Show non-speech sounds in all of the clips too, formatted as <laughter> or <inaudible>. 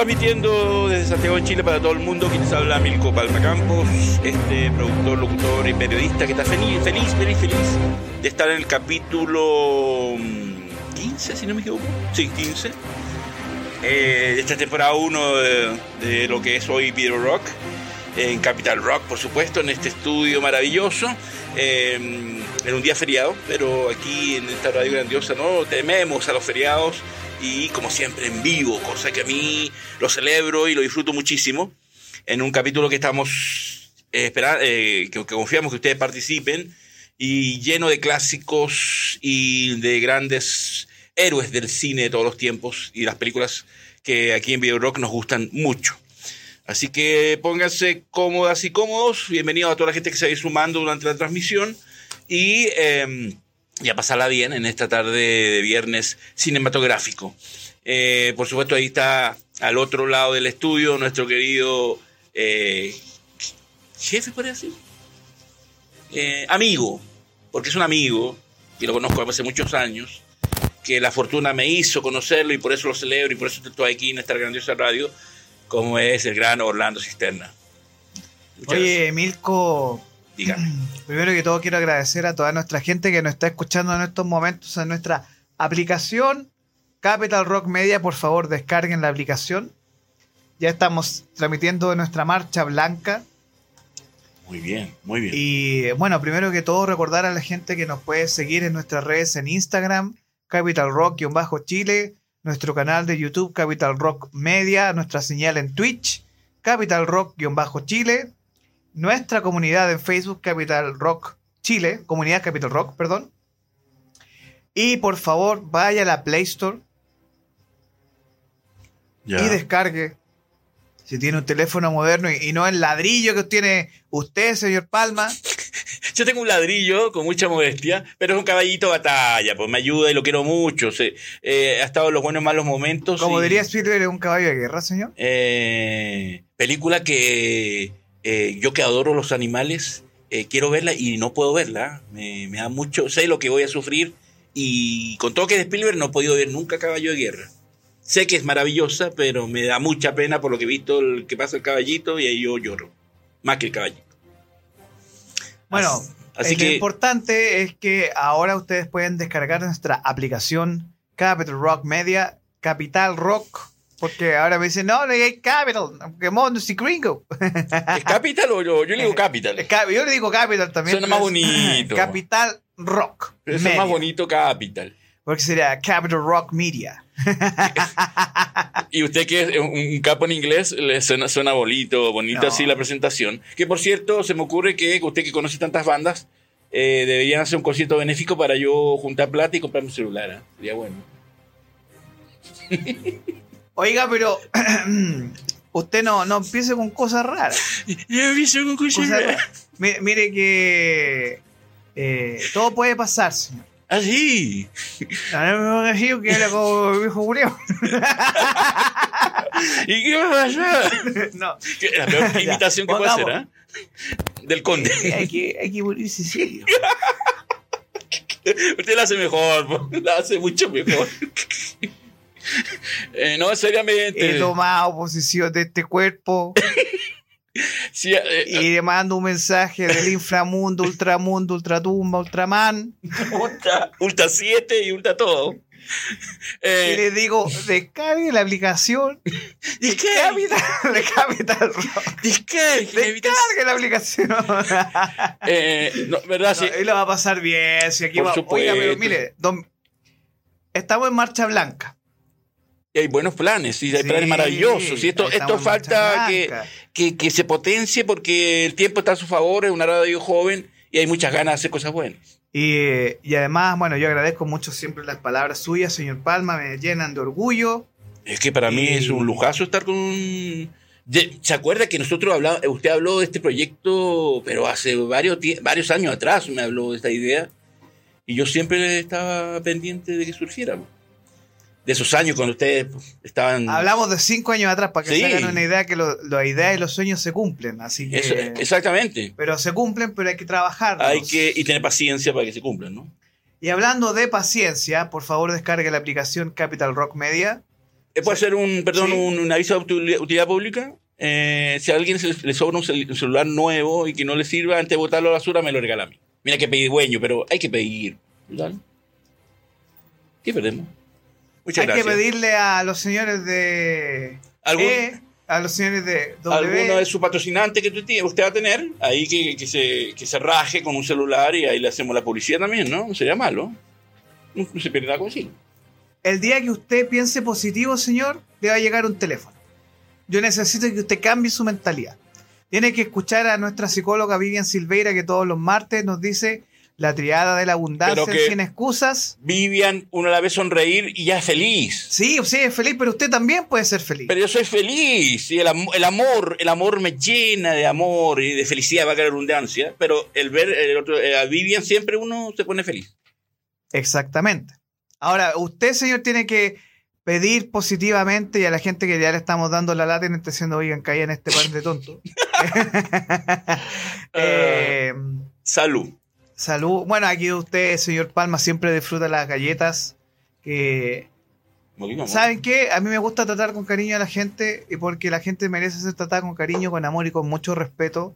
Transmitiendo desde Santiago de Chile para todo el mundo, quien les habla Milko Palma Campos, este productor, locutor y periodista que está feliz, feliz, feliz, de estar en el capítulo 15, si no me equivoco. Sí, 15. Eh, de esta temporada 1 de, lo que es hoy Video Rock en Capital Rock, por supuesto, en este estudio maravilloso, eh, en un día feriado, pero aquí en esta radio grandiosa no tememos a los feriados y como siempre en vivo, cosa que a mí lo celebro y lo disfruto muchísimo, en un capítulo que estamos eh, esperando, eh, que, que confiamos que ustedes participen y lleno de clásicos y de grandes héroes del cine de todos los tiempos y las películas que aquí en Video Rock nos gustan mucho. Así que pónganse cómodas y cómodos. Bienvenidos a toda la gente que se va sumando durante la transmisión. Y, eh, y a pasarla bien en esta tarde de viernes cinematográfico. Eh, por supuesto, ahí está al otro lado del estudio nuestro querido eh, jefe, podría decir. Eh, amigo, porque es un amigo, y lo conozco hace muchos años, que la fortuna me hizo conocerlo y por eso lo celebro y por eso estoy aquí en esta grandiosa radio como es el gran Orlando Cisterna. Muchas Oye, Milko, Dígame. <clears throat> primero que todo quiero agradecer a toda nuestra gente que nos está escuchando en estos momentos en nuestra aplicación Capital Rock Media. Por favor, descarguen la aplicación. Ya estamos transmitiendo nuestra marcha blanca. Muy bien, muy bien. Y bueno, primero que todo recordar a la gente que nos puede seguir en nuestras redes en Instagram, Capital Rock-Chile, nuestro canal de YouTube Capital Rock Media, nuestra señal en Twitch, Capital Rock-Chile, nuestra comunidad en Facebook Capital Rock Chile, comunidad Capital Rock, perdón. Y por favor, vaya a la Play Store y descargue. Si tiene un teléfono moderno y, y no el ladrillo que tiene usted, señor Palma, <laughs> Yo tengo un ladrillo con mucha modestia, pero es un caballito de batalla, pues me ayuda y lo quiero mucho. se- eh, ha estado en los buenos y malos momentos. como y- diría Spielberg, es un caballo de guerra, señor. Eh, película que eh, yo que adoro los animales, eh, quiero verla y no puedo verla. Me, me da mucho, sé lo que voy a sufrir y con todo que de Spielberg no he podido ver nunca Caballo de Guerra. Sé que es maravillosa, pero me da mucha pena por lo que he visto el que pasa el caballito y ahí yo lloro. Más que el caballito. Bueno, Así- así eh, que- lo importante es que ahora ustedes pueden descargar nuestra aplicación Capital Rock Media, Capital Rock, porque ahora me dicen, no, no hay Capital, que mono, si gringo. <laughs> ¿Es Capital o yo? Yo le digo Capital. Es Cap- Yo le digo Capital también. Suena más es bonito. Capital Rock. Pero eso es más bonito Capital. Porque sería Capital Rock Media. <laughs> Y usted que es un capo en inglés, le suena, suena bonito, bonito No. así la presentación. Que por cierto, se me ocurre que usted que conoce tantas bandas, eh, deberían hacer un concierto benéfico para yo juntar plata y comprarme un celular. ¿ah? Sería bueno. <laughs> Oiga, pero <clears throat> usted no, no empiece con cosas raras. Cosas raras. Mire, mire que eh, todo puede pasar, señor. Ah, sí. No, no me digo que era como viejo Julio. <laughs> ¿Y qué va a pasar? No, La peor <laughs> imitación que puede hacer. ¿ah? Del conde. <laughs> hay que, hay que morirse serio. Usted la hace mejor, la hace mucho mejor. <laughs> Eh, no, seriamente. He tomado posesión de este cuerpo <laughs> Sí, eh, y le mando un mensaje del inframundo, ultramundo, ultratumba, ultraman. <laughs> Ultra, Ultra 7 y Ultra todo. Y Eh, le digo, descargue la aplicación de Capital, de Capital Rock. Descargue la aplicación. eh, no, ¿Verdad? Sí. Lo va a pasar bien. Si aquí Por va- supuesto. Oiga, pero mire, don- estamos en marcha blanca. Y hay buenos planes, y hay Sí, planes maravillosos. Y esto, esto falta que, que, que se potencie porque el tiempo está a su favor, es una radio joven y hay muchas ganas de hacer cosas buenas. Y, eh, y además, bueno, yo agradezco mucho siempre las palabras suyas, señor Palma, me llenan de orgullo. Es que para mí Y- es un lujazo estar con un... ¿Se acuerda que nosotros hablamos, usted habló de este proyecto, pero hace varios, varios años atrás me habló de esta idea y yo siempre estaba pendiente de que surgiera. De esos años cuando ustedes pues, estaban... Hablamos de cinco años atrás para que Sí. se hagan una idea que las ideas y los sueños se cumplen. Así que. Eso- exactamente. Pero se cumplen, pero hay que trabajar. Hay que y tener paciencia para que se cumplan, ¿no? Y hablando de paciencia, por favor descargue la aplicación Capital Rock Media. Eh, puede ser un, perdón, Sí. un, un aviso de util- utilidad pública. Eh, si a alguien se le sobra un, cel- un celular nuevo y que no le sirva, antes de botarlo a la basura, me lo regala a mí. Mira que pedir dueño, pero hay que pedir. ¿verdad? ¿Qué perdemos? Muchas Hay gracias. que pedirle a los señores de ¿Algún- E, a los señores de alguno de sus patrocinantes que usted, va a tener, ahí que, que se, que se raje con un celular y ahí le hacemos la publicidad también, ¿no? No sería malo. No, no se pierde nada con decirlo. El día que usted piense positivo, señor, le va a llegar un teléfono. Yo necesito que usted cambie su mentalidad. Tiene que escuchar a nuestra psicóloga Vivian Silveira, que todos los martes nos dice la triada de la abundancia que- sin excusas. Vivian, uno la ve sonreír y ya es feliz. Sí, usted es feliz, pero usted también puede ser feliz. Pero yo soy feliz y el, am- el amor, el amor me llena de amor y de felicidad, va a la redundancia. Pero el ver el otro, eh, a Vivian siempre uno se pone feliz. Exactamente. Ahora, usted, señor, tiene que pedir positivamente y a la gente que ya le estamos dando la lata y no esté diciendo, oigan, caigan este par de tontos. <laughs> <laughs> Eh, Salud. Salud. Bueno, aquí usted, señor Palma, siempre disfruta las galletas. Que. ¿Saben qué? A mí me gusta tratar con cariño a la gente y porque la gente merece ser tratada con cariño, con amor y con mucho respeto.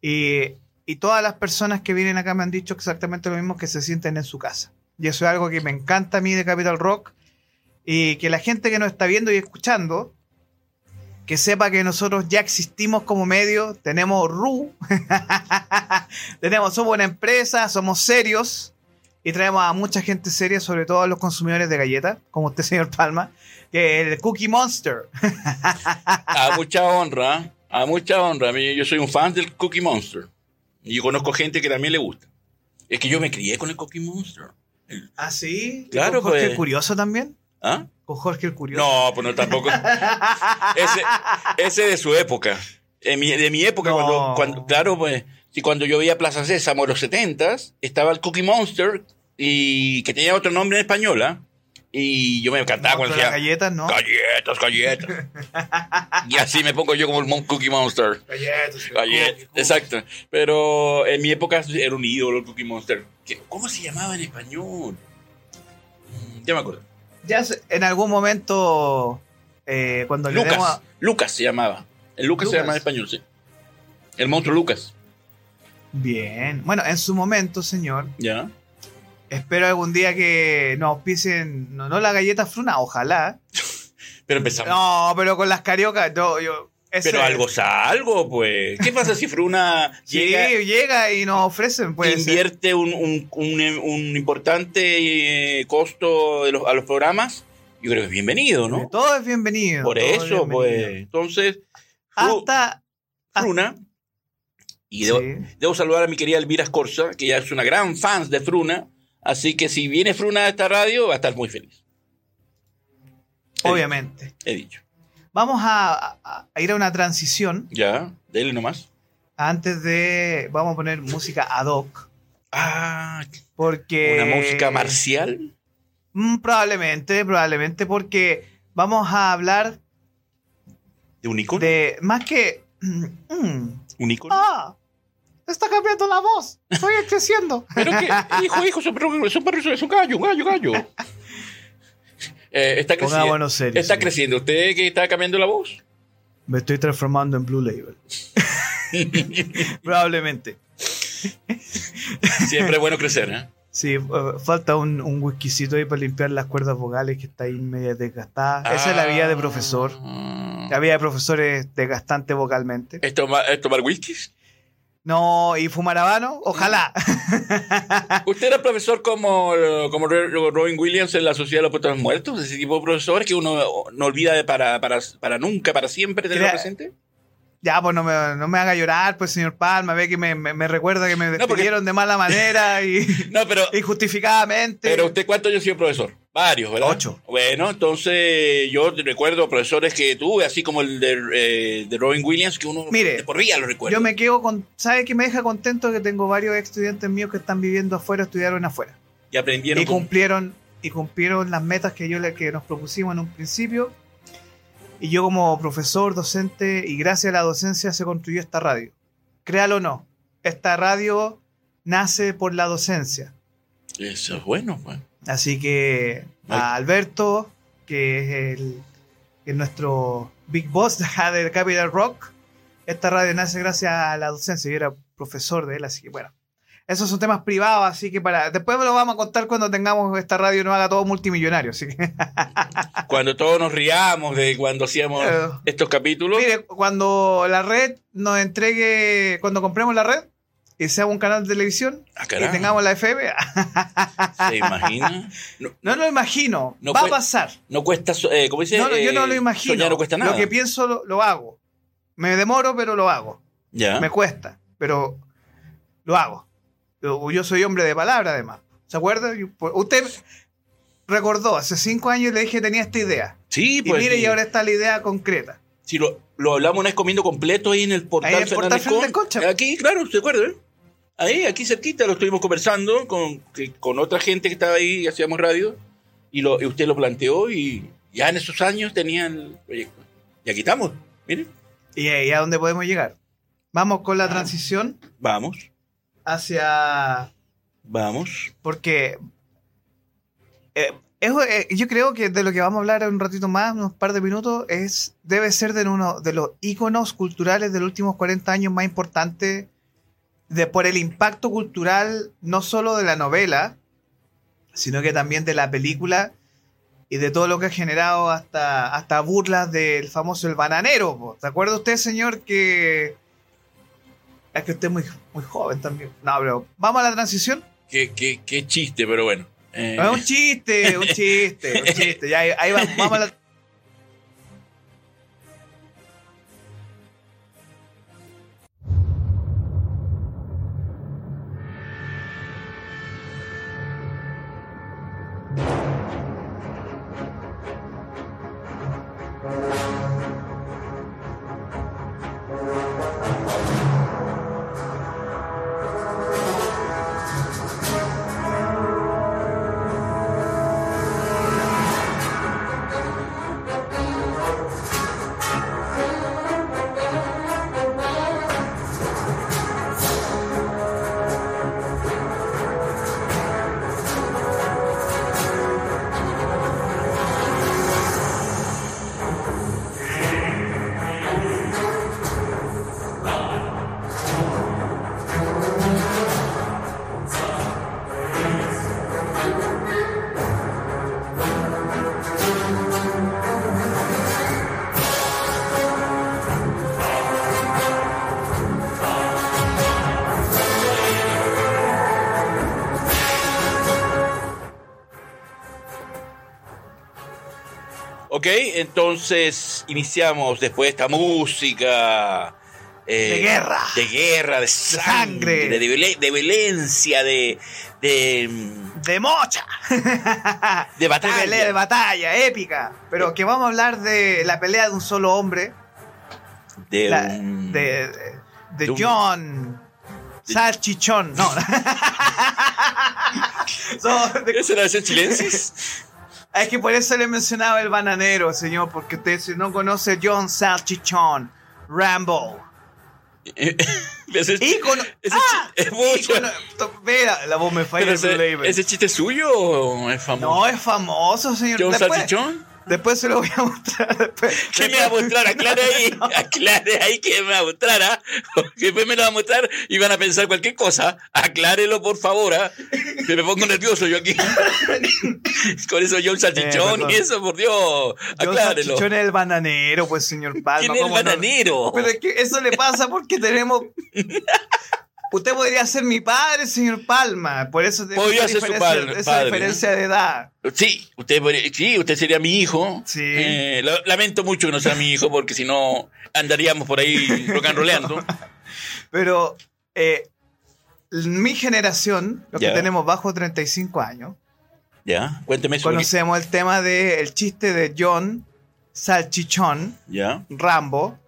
Y, y todas las personas que vienen acá me han dicho exactamente lo mismo, que se sienten en su casa. Y eso es algo que me encanta a mí de Capital Rock. Y que la gente que nos está viendo y escuchando, que sepa que nosotros ya existimos como medio, tenemos RU, <laughs> tenemos, somos una empresa, somos serios y traemos a mucha gente seria, sobre todo a los consumidores de galletas, como usted, <laughs> señor Palma, que es el Cookie Monster. A mucha honra, a mucha honra. Yo soy un fan del Cookie Monster. Y yo conozco gente que también le gusta. Es que yo me crié con el Cookie Monster. ¿Ah, sí? ¿Y Claro, ¿Con Jorge pues. el Curioso también? ¿Ah? ¿Con Jorge el Curioso? No, pues no tampoco. ese, ese de su época. En mi- de mi época, No. cuando, cuando- claro, pues, si cuando yo veía Plaza Sésamo en los 70 estaba el Cookie Monster y que tenía otro nombre en español, ¿ah? Y yo me encantaba cuando de las decía, galletas, ¿no? galletas, galletas. y así me pongo yo como el Mon- Cookie Monster. Galletas. Galletas, exacto. Pero en mi época era un ídolo el Cookie Monster. ¿Qué- ¿Cómo se llamaba en español? Mm, Ya me acuerdo. Ya en algún momento, eh, cuando le Lucas. a- Lucas se llamaba. El Lucas, se Lucas. llama en español, sí. El monstruo Lucas. Bien. Bueno, en su momento, señor, Ya. espero algún día que nos auspicien, no, no la galleta fruna, ojalá. <laughs> Pero empezamos. No, pero con las cariocas, yo, yo, ese- Pero algo es algo, pues. ¿Qué pasa si Fruna Sí, llega, llega, y nos ofrecen, puede ser. invierte un, un- un- un importante eh, costo de los- a los programas? Yo creo que es bienvenido, ¿no? Todo es bienvenido. Por eso, bienvenido. pues. Entonces, Hasta. Fruna. Y debo, Sí. debo saludar a mi querida Elvira Escorza, que ya es una gran fan de Fruna. Así que si viene Fruna a esta radio, va a estar muy feliz. He Obviamente. He dicho. Vamos a, ir a una transición. Ya, dele nomás. Antes de. Vamos a poner música ad hoc. Ah, Porque. una música marcial. Mm, probablemente, probablemente, porque vamos a hablar ¿De un icono? de. Más que. mm, ¿Un icono? ¡Ah! Está cambiando la voz. Estoy creciendo. <laughs> Pero que, hijo, hijo, son perros, son perros, es un gallo, un gallo, gallo. <laughs> Eh, está creciendo. Está creciendo. ¿Usted que está cambiando la voz? Me estoy transformando en Blue Label. <laughs> Probablemente. Siempre es bueno crecer, ¿eh? Sí, eh, falta un, un whiskycito ahí para limpiar las cuerdas vocales que está ahí media desgastada. Esa es la vida de profesor. Ah. La vida de profesor es desgastante vocalmente. ¿Es tomar, es tomar whiskies? No, y fumar habano, ojalá. <laughs> ¿Usted era profesor como, como Robin Williams en la Sociedad de los Poetas Muertos? ¿Ese tipo de profesores que uno no olvida de para, para, para nunca, para siempre tenerlo presente? ya, pues no me, no me haga llorar, pues señor Palma, ve que me, me- me recuerda que me porque- despidieron de mala manera y <laughs> No, pero, injustificadamente. pero usted, ¿cuántos años ha sido profesor? Varios, ¿verdad? Ocho. Bueno, entonces yo recuerdo profesores que tuve, así como el de, eh, de Robin Williams, que uno Mire, de por vida lo recuerdo. Yo me quedo con. ¿Sabe qué me deja contento? Que tengo varios estudiantes míos que están viviendo afuera, estudiaron afuera. Y aprendieron. Y con- cumplieron, y cumplieron las metas que yo le, que nos propusimos en un principio. Y yo como profesor, docente, y gracias a la docencia se construyó esta radio. Créalo o no, esta radio nace por la docencia. Eso es bueno, pues. Así que a Alberto, que es el, que es nuestro Big Boss de, Capital Rock. Esta radio nace gracias a la docencia. Yo era profesor de él, así que bueno. Esos son temas privados, así que para. Después me lo vamos a contar cuando tengamos esta radio y nos haga todo multimillonario. Así que. <laughs> Cuando todos nos riamos de cuando hacíamos estos capítulos. Mire, cuando la red nos entregue. Cuando compremos la red y seamos un canal de televisión Ah, y tengamos la FM. ¿Se imagina? No, No lo imagino. No va a pasar. no cuesta, eh, ¿cómo dice? No, no, yo no Eh, lo imagino. Soñar no cuesta nada. Lo que pienso lo, lo hago. Me demoro, pero lo hago. ya. Me cuesta, pero lo hago. Yo, yo soy hombre de palabra, además. ¿Se acuerda? Por- Usted recordó, hace cinco años le dije que tenía esta idea. Sí, Y pues. mire, sí. y ahora está la idea concreta. Si lo, lo hablamos una vez comiendo completo ahí en el portal, Ahí en el portal Fernández Concha. Aquí, claro, ¿se acuerdan? Ahí, aquí cerquita, lo estuvimos conversando con, con otra gente que estaba ahí y hacíamos radio. Y, lo, y usted lo planteó y ya en esos años tenían el proyecto. Y aquí estamos, miren. ¿Y ahí a dónde podemos llegar? Vamos con Ah. la transición Vamos, hacia... vamos. Porque eh, es- eh, yo creo que de lo que vamos a hablar en un ratito más, unos par de minutos, es debe ser de uno de los íconos culturales de los últimos 40 años más importantes de, por el impacto cultural no solo de la novela, sino que también de la película y de todo lo que ha generado hasta, hasta burlas del famoso El Bananero. ¿Se acuerda usted, señor, que... Es que usted es muy, muy joven también. No, pero vamos a la transición. Qué, qué, qué chiste, pero bueno. Eh, Es un chiste, un chiste, un <laughs> chiste. Ya, ahí, ahí va- vamos a la... Ok, entonces iniciamos después de esta música. eh, De guerra. De guerra, de sangre, sangre. de, violen- de violencia, de, de, mm, De mocha. <laughs> de batalla. De pelea, de batalla, épica. Pero que vamos a hablar de la pelea de un solo hombre. de la- un- de, de John Salchichón. No. ¿Esa era la chilensis? <laughs> es que por eso le mencionaba el bananero, señor, porque usted si no conoce John Salchichón, Rambo. <laughs> ese, Ícono. ese ¡Ah! es. Ícono- Mira, la voz me falla. Ese. ¿Ese chiste es suyo o es famoso? No, es famoso, señor. ¿John Salchichón? Después se lo voy a mostrar. Después, ¿Qué me va a mostrar? Aclare ahí, <laughs> aclare ahí que me va a mostrar, ¿ah? <laughs> Porque después me lo va a mostrar y van a pensar cualquier cosa. Aclárelo, por favor, ¿ah? Que me pongo nervioso yo aquí. <laughs> Con eso John Salchichón perdón. y eso, por Dios. Aclárelo. Salchichón es el bananero, pues, señor Palma. ¿Quién es el ¿cómo no? bananero? Pero es que eso le pasa porque tenemos. Usted podría ser mi padre, señor Palma. Por eso Podría esa ser su padre- esa padre, diferencia de edad. Sí, usted, podría- sí, usted sería mi hijo. Sí. Eh, lo- lamento mucho que no sea mi hijo porque si no andaríamos por ahí rock and rollando. <laughs> Pero eh, mi generación, los Ya. que tenemos bajo 35 años, Ya, cuénteme eso. conocemos el tema del chiste de John Salchichón, Ya. Rambo.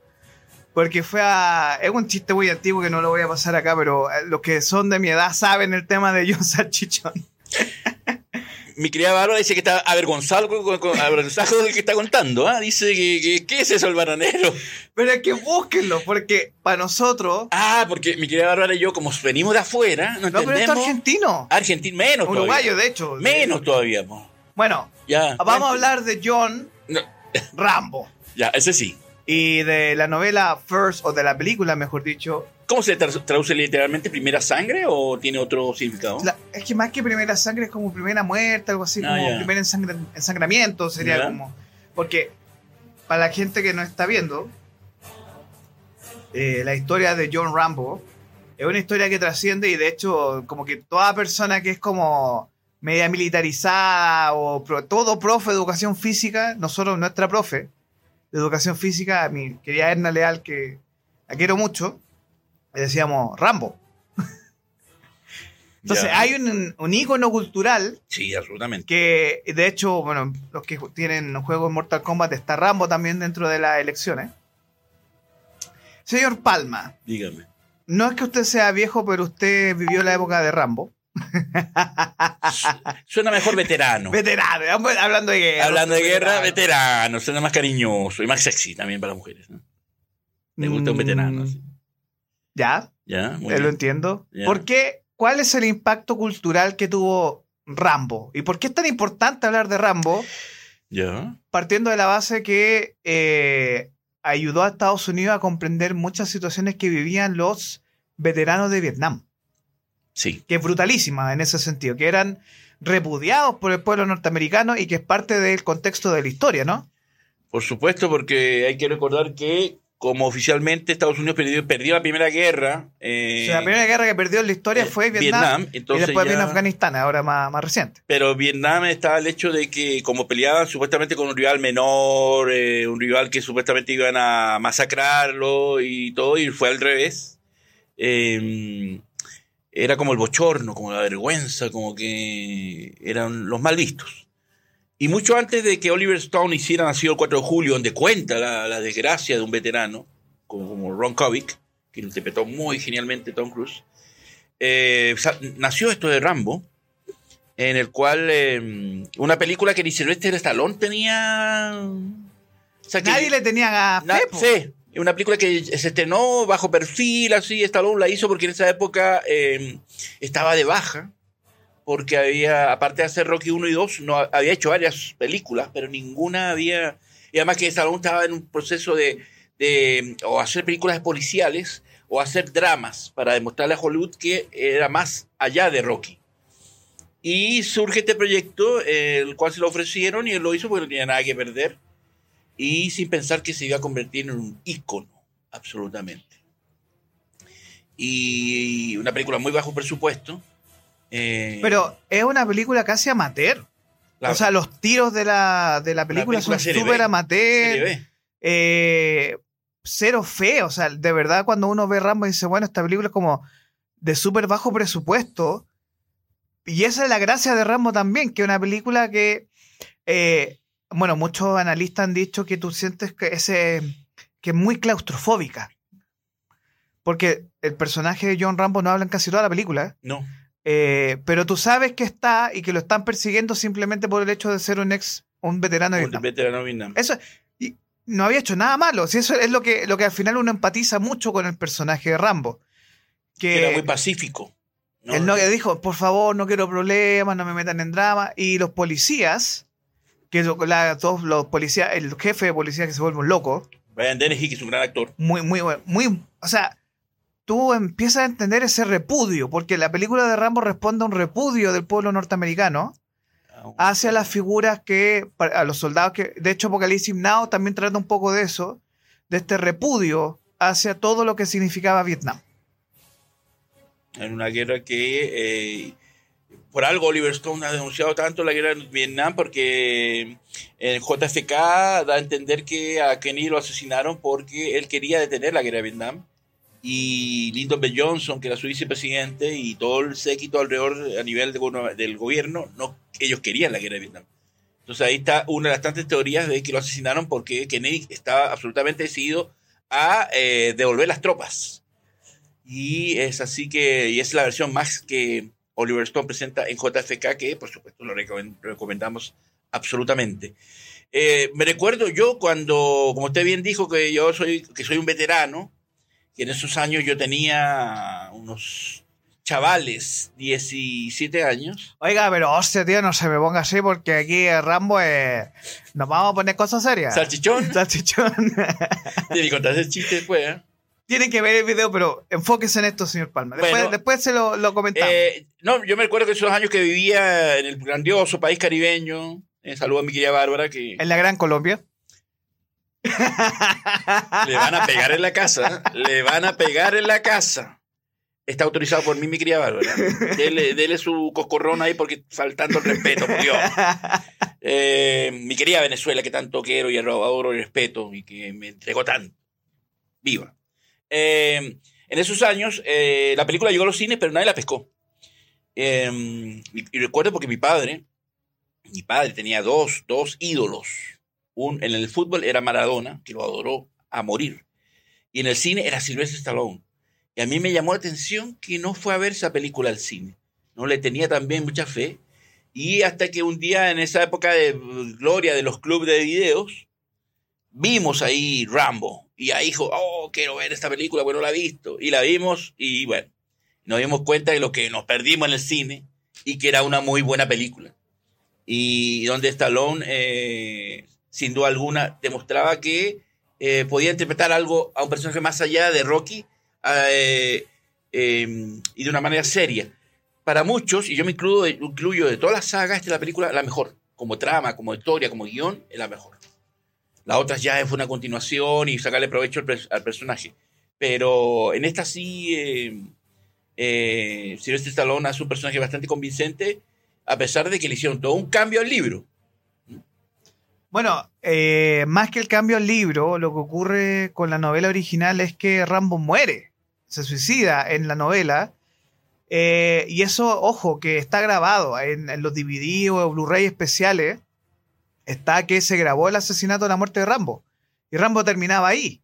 Porque fue a. Es un chiste muy antiguo que no lo voy a pasar acá, pero eh, los que son de mi edad saben el tema de John Salchichón. <laughs> Mi querida Bárbara dice que está avergonzado con, con- con- avergonzado que está contando. ¿ah? Dice que, que- ¿qué es eso el bananero? Pero es que búsquenlo, porque para nosotros. Ah, porque mi querida Bárbara y yo, como venimos de afuera, no No, pero esto es argentino. Argentino, menos Uruguayo, todavía. de hecho. Menos todavía. po. Bueno, Ya. vamos a hablar de John No, Rambo. Ya, ese sí. Y de la novela First, o de la película, mejor dicho. ¿Cómo se tra- traduce literalmente primera sangre o tiene otro significado? la- es que más que primera sangre es como primera muerte, algo así, Ah, como ya. primer ensangramiento, sería como. Porque para la gente que no está viendo, eh, la historia de John Rambo es una historia que trasciende y de hecho, como que toda persona que es como media militarizada o pro- todo profe de educación física, nosotros, nuestra profe de educación física, mi querida Erna Leal, que la quiero mucho, le decíamos Rambo. <laughs> Entonces, Ya. hay un, un ícono cultural Sí, absolutamente. que, de hecho, bueno, los que tienen juegos Mortal Kombat está Rambo también dentro de las elecciones. Señor Palma, Dígame. no es que usted sea viejo, pero usted vivió la época de Rambo. <laughs> Suena mejor veterano. Veterano, hablando de guerra. Hablando de guerra, Veterano. veterano. Suena más cariñoso y más sexy también para las mujeres. ¿no? Me gusta un veterano. Mm, así. Ya, Ya, muy lo bien. entiendo. Ya. ¿Por qué? ¿Cuál es el impacto cultural que tuvo Rambo? ¿Y por qué es tan importante hablar de Rambo? Ya. partiendo de la base que eh, ayudó a Estados Unidos a comprender muchas situaciones que vivían los veteranos de Vietnam, Sí. que es brutalísima en ese sentido, que eran repudiados por el pueblo norteamericano y que es parte del contexto de la historia, ¿no? Por supuesto, porque hay que recordar que como oficialmente Estados Unidos perdió, perdió la Primera Guerra, eh, O sea, la primera guerra que perdió en la historia eh, fue Vietnam, y entonces después ya- vino Afganistán, ahora más, más reciente. Pero Vietnam estaba el hecho de que como peleaban supuestamente con un rival menor, eh, un rival que supuestamente iban a masacrarlo y todo, y fue al revés. Eh, era como el bochorno, como la vergüenza, como que eran los mal vistos. Y mucho antes de que Oliver Stone hiciera Nacido el 4 de julio, donde cuenta la, la desgracia de un veterano, como, como Ron Kovic, que lo interpretó muy genialmente Tom Cruise, eh, nació esto de Rambo, en el cual eh, una película que ni Sylvester Stallone tenía... o sea, que- Nadie le tenía Na- fe, po. sí, es una película que se estrenó bajo perfil, así, Stallone la hizo porque en esa época eh, estaba de baja, porque había, aparte de hacer Rocky 1 y 2, no, había hecho varias películas, pero ninguna había... Y además que Stallone estaba en un proceso de, de o hacer películas policiales o hacer dramas para demostrarle a Hollywood que era más allá de Rocky. Y surge este proyecto, el cual se lo ofrecieron y él lo hizo porque no tenía nada que perder y sin pensar que se iba a convertir en un ícono, absolutamente. Y una película muy bajo presupuesto. eh, Pero es una película casi amateur. la- o sea, los tiros de la, de la película, película son súper amateur. eh, cero fe. O sea, de verdad, cuando uno ve Rambo y dice, bueno, esta película es como de súper bajo presupuesto. Y esa es la gracia de Rambo también, que es una película que, eh, bueno, muchos analistas han dicho que tú sientes que, ese, que es muy claustrofóbica. Porque el personaje de John Rambo no habla en casi toda la película. No, eh, pero tú sabes que está y que lo están persiguiendo simplemente por el hecho de ser un ex, un veterano de un Vietnam. veterano de Vietnam. Eso, y no había hecho nada malo. Si eso es lo que, lo que al final uno empatiza mucho con el personaje de Rambo. Que Era muy pacífico. ¿no? él no dijo, por favor, no quiero problemas, no me metan en drama. Y los policías, que lo- la- todos los policías, el jefe de policía que se vuelve un loco, Brian Dennehy, que es un gran actor. muy, muy, bueno, muy, o sea, tú empiezas a entender ese repudio, porque la película de Rambo responde a un repudio del pueblo norteamericano hacia las figuras que, a los soldados que, de hecho Apocalipsis Now también trata un poco de eso, de este repudio hacia todo lo que significaba Vietnam. En una guerra que eh, por algo Oliver Stone ha denunciado tanto la guerra en Vietnam porque el JFK da a entender que a Kennedy lo asesinaron porque él quería detener la guerra de Vietnam y Lyndon B. Johnson, que era su vicepresidente, y todo el séquito alrededor a nivel del gobierno, no, ellos querían la guerra de Vietnam. Entonces ahí está una de las tantas teorías de que lo asesinaron porque Kennedy estaba absolutamente decidido a eh, devolver las tropas. Y es así que, y es la versión más que Oliver Stone presenta en JFK, que por supuesto lo recomen- recomendamos absolutamente. Eh, me recuerdo yo cuando, como usted bien dijo, que yo soy, que soy un veterano, que en esos años yo tenía unos chavales, 17 años. Oiga, pero hostia, tío, no se me ponga así porque aquí Rambo es... Nos vamos a poner cosas serias. Salchichón. <laughs> Salchichón. <laughs> Que contar ese chiste después, ¿eh? Tienen que ver el video, pero enfóquese en esto, señor Palma. Después, Bueno. después se lo, lo comentamos. Eh, no, yo me recuerdo que esos años que vivía en el grandioso país caribeño. Eh, saludo a mi querida Bárbara, que en la Gran Colombia. le van a pegar en la casa. ¿eh? Le van a pegar en la casa. Está autorizado por mí, mi querida Bárbara. Dele, dele su coscorrón ahí porque faltando el respeto, por Dios. Eh, mi querida Venezuela, que tanto quiero y adoro y respeto y que me entregó tanto. Viva. Eh, en esos años, eh, la película llegó a los cines, pero nadie la pescó. Eh, y, y recuerdo porque mi padre, mi padre tenía dos, dos ídolos. Un, en el fútbol era Maradona, que lo adoró a morir. Y en el cine era Sylvester Stallone. Y a mí me llamó la atención que no fue a ver esa película al cine. No le tenía también mucha fe. Y hasta que un día en esa época de gloria de los clubes de videos, vimos ahí Rambo. Y ahí dijo, oh, quiero ver esta película, bueno, la he visto. Y la vimos y bueno, nos dimos cuenta de lo que nos perdimos en el cine y que era una muy buena película. Y donde Stallone, eh, sin duda alguna, demostraba que eh, podía interpretar algo a un personaje más allá de Rocky eh, eh, y de una manera seria. Para muchos, y yo me incluyo, incluyo de todas las sagas, esta es la película la mejor. Como trama, como historia, como guion, es la mejor. La otra ya fue una continuación y sacarle provecho al, al personaje. Pero en esta sí, eh, eh, Sylvester Stallone hace un personaje bastante convincente, a pesar de que le hicieron todo un cambio al libro. Bueno, eh, más que el cambio al libro, lo que ocurre con la novela original es que Rambo muere, se suicida en la novela. eh, y eso, ojo, que está grabado en, en los DVD o Blu-ray especiales. Está que se grabó el asesinato de la muerte de Rambo. Y Rambo terminaba ahí.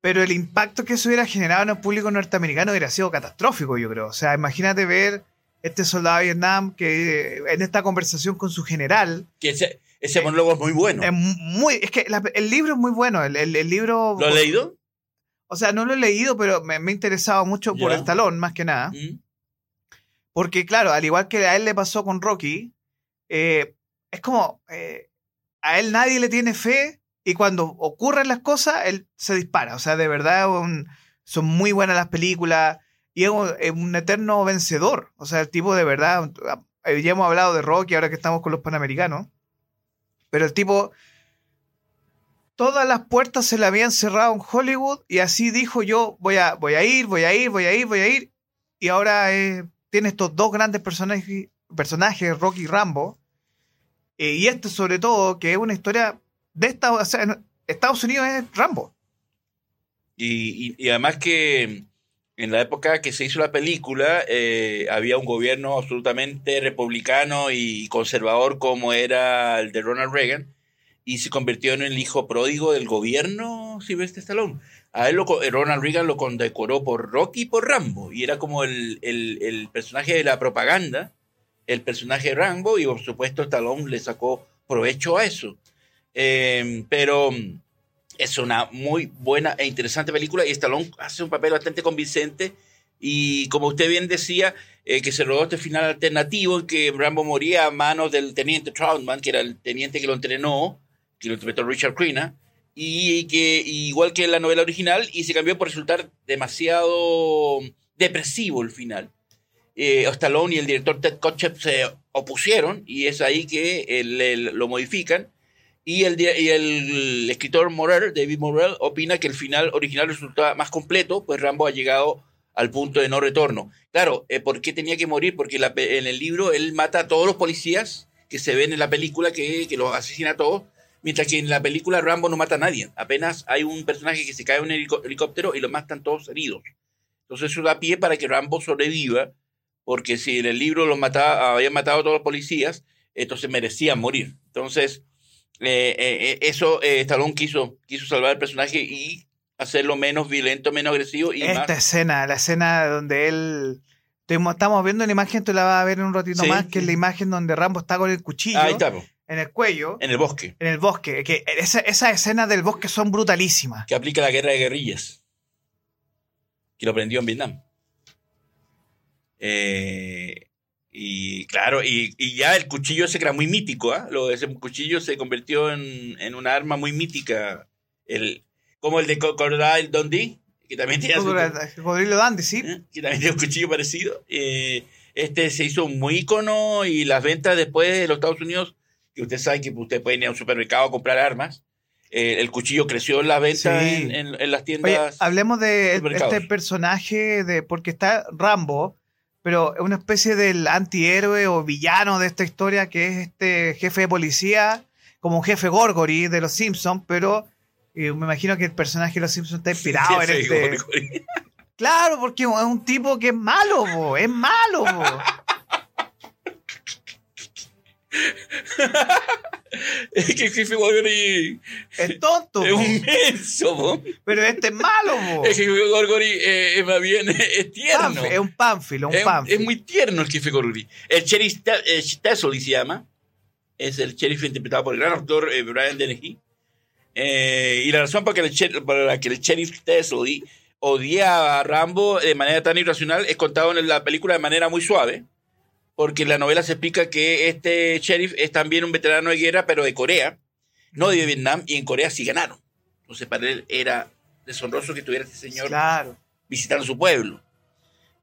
Pero el impacto que eso hubiera generado en el público norteamericano hubiera sido catastrófico, yo creo. O sea, imagínate ver este soldado de Vietnam que eh, en esta conversación con su general, Que ese, ese monólogo es muy bueno. es muy, es que la- el libro es muy bueno. El, el- el libro. ¿Lo has leído? O sea, no lo he leído, pero me, me ha interesado mucho por el talón, más que nada. ¿Mm? Porque, claro, al igual que a él le pasó con Rocky, eh, es como. eh, a él nadie le tiene fe y cuando ocurren las cosas, él se dispara. O sea, de verdad son muy buenas las películas y es un, es un eterno vencedor. O sea, el tipo de verdad. eh, Ya hemos hablado de Rocky ahora que estamos con los panamericanos. Pero el tipo. Todas las puertas se le habían cerrado en Hollywood y así dijo yo voy a, voy a ir, voy a ir, voy a ir, voy a ir. Y ahora eh, tiene estos dos grandes personajes, personajes Rocky y Rambo. Eh, y este sobre todo, que es una historia de Estados, o sea, Estados Unidos es Rambo. Y, además que en la época que se hizo la película eh, había un gobierno absolutamente republicano y conservador como era el de Ronald Reagan y se convirtió en el hijo pródigo del gobierno Sylvester Stallone. A él lo, eh, Ronald Reagan lo condecoró por Rocky y por Rambo y era como el- el personaje de la propaganda, el personaje de Rambo y por supuesto Stallone le sacó provecho a eso. Eh, pero es una muy buena e interesante película y Stallone hace un papel bastante convincente y como usted bien decía, eh, que se rodó este final alternativo en que Rambo moría a manos del teniente Troutman, que era el teniente que lo entrenó, que lo interpretó Richard Crenna, y que igual que en la novela original, y se cambió por resultar demasiado depresivo el final. Eh, y el director Ted Kotcheff se opusieron y es ahí que el- lo modifican y el, el escritor Morel, David Morel, opina que el final original resulta más completo, pues Rambo ha llegado al punto de no retorno. Claro, eh, ¿por qué tenía que morir? Porque en el libro él mata a todos los policías que se ven en la película, que, que los asesina a todos, mientras que en la película Rambo no mata a nadie. Apenas hay un personaje que se cae en un helicóptero y los matan todos heridos. Entonces eso da pie para que Rambo sobreviva, porque si en el libro los mataba, habían matado a todos los policías, entonces merecían morir. Entonces, eh, eh, eh, eso eh, Stallone quiso, quiso salvar al personaje y hacerlo menos violento, menos agresivo y Esta más. escena, la escena donde él. Estamos viendo la imagen, tú la vas a ver en un ratito Sí. más, que es la imagen donde Rambo está con el cuchillo Ahí está, en el cuello, en el bosque, en el bosque. Que esa- esas escenas del bosque son brutalísimas. que aplica la guerra de guerrillas, que lo aprendió en Vietnam. Eh, y claro, y, y ya el cuchillo ese que era muy mítico, ¿ah? Lo ese cuchillo se convirtió en, en una arma muy mítica. El, como el de Crocodile Dundee, que también su- Cocodrilo Dandy, sí. ¿eh? que también tiene un cuchillo parecido. Eh, este se hizo muy icono y las ventas después de los Estados Unidos, que usted sabe que usted puede ir a un supermercado a comprar armas. eh, el cuchillo creció en las ventas Sí. en, en- en las Oye, tiendas. hablemos de este personaje, de porque está Rambo, pero es una especie del antihéroe o villano de esta historia que es este jefe de policía, como un jefe Gorgory de los Simpsons, pero eh, me imagino que el personaje de los Simpsons está inspirado en este. Gorgory. <laughs> Claro, porque es un tipo que es malo, bo, es malo. bo. <laughs> <laughs> es que el jefe Gorgory Es tonto, es un menso, po. pero este es malo. bo. El jefe Gorgory eh, es más bien <laughs> es tierno. Panf- es un pánfilo, un Es, pánfilo. es muy tierno el jefe Gorgory. El sheriff Ta- eh, se llama. Es el sheriff interpretado por el gran actor eh, Brian Dennehy. Eh, y la razón por, que el sher- por la que el sheriff Tassel odiaba a Rambo de manera tan irracional es contado en la película de manera muy suave. Porque en la novela se explica que este sheriff es también un veterano de guerra, pero de Corea, no de Vietnam, y en Corea sí ganaron. Entonces para él era deshonroso que tuviera este señor Claro. visitando su pueblo.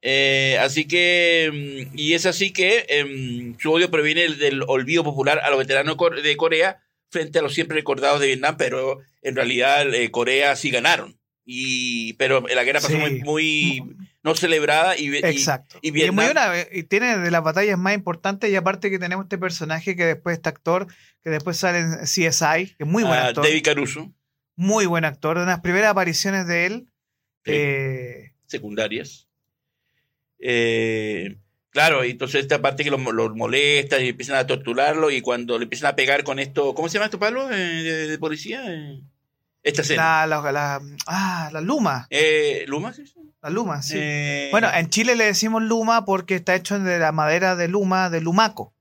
Eh, así que, mm, y es así que em, su odio proviene del, olvido popular a los veteranos de Corea frente a los siempre recordados de Vietnam, pero en realidad eh, Corea sí ganaron. Y, pero la guerra pasó Sí. muy, muy no celebrada y, y- Exacto. y Y, muy una- y tiene de las batallas más importantes y aparte que tenemos este personaje que después este actor que después sale en CSI, que es muy buen a actor, David Caruso, muy buen actor, de unas primeras apariciones de él. Sí. eh, secundarias. Eh, claro, y entonces esta parte que los lo molesta y empiezan a torturarlo y cuando le empiezan a pegar con esto, ¿cómo se llama esto, Pablo? Eh, de, de policía. Eh, esta escena. la, la, la- ah, la luma, Eh, ¿Luma? sí? La luma, sí. Eh, bueno, en Chile le decimos luma porque está hecho de la madera de luma de lumaco,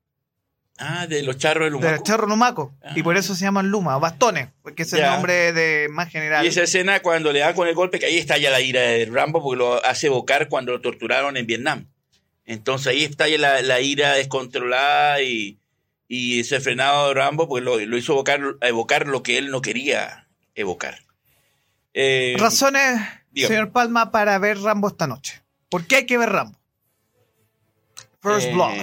Ah, de los charros de Lumaco. del chorro lumaco, y por Ah. eso se llaman luma, bastones, porque es el Ya. nombre de más general. Y esa escena cuando le dan con el golpe, que ahí estalla la ira de Rambo porque lo hace evocar cuando lo torturaron en Vietnam. Entonces ahí estalla la, la ira descontrolada y, y ese frenado de Rambo porque lo, lo hizo evocar, evocar lo que él no quería evocar. Eh, Razones, dígame. señor Palma, para ver Rambo esta noche. ¿Por qué hay que ver Rambo? First eh, Blood.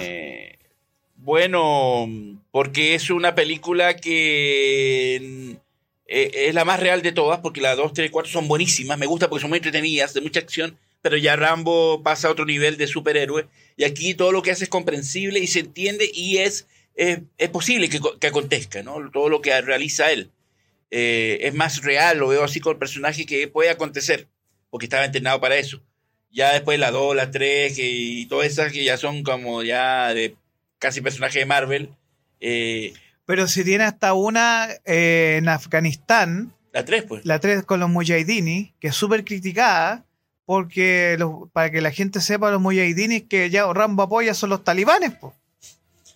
Bueno, porque es una película que eh, es la más real de todas, porque las 2, 3, 4 son buenísimas, me gusta porque son muy entretenidas, de mucha acción, pero ya Rambo pasa a otro nivel de superhéroe, y aquí todo lo que hace es comprensible y se entiende y es, es, es posible que, que acontezca, ¿no? Todo lo que realiza él. Eh, es más real, lo veo así con el personaje que puede acontecer, porque estaba entrenado para eso. Ya después la 2, la 3 que, y todas esas que ya son como ya de casi personaje de Marvel. eh, Pero si tiene hasta una eh, en Afganistán, la 3, pues. la 3 con los Mujahidini, que es súper criticada, porque los- para que la gente sepa, los Mujahidini que ya Rambo apoya son los talibanes. po.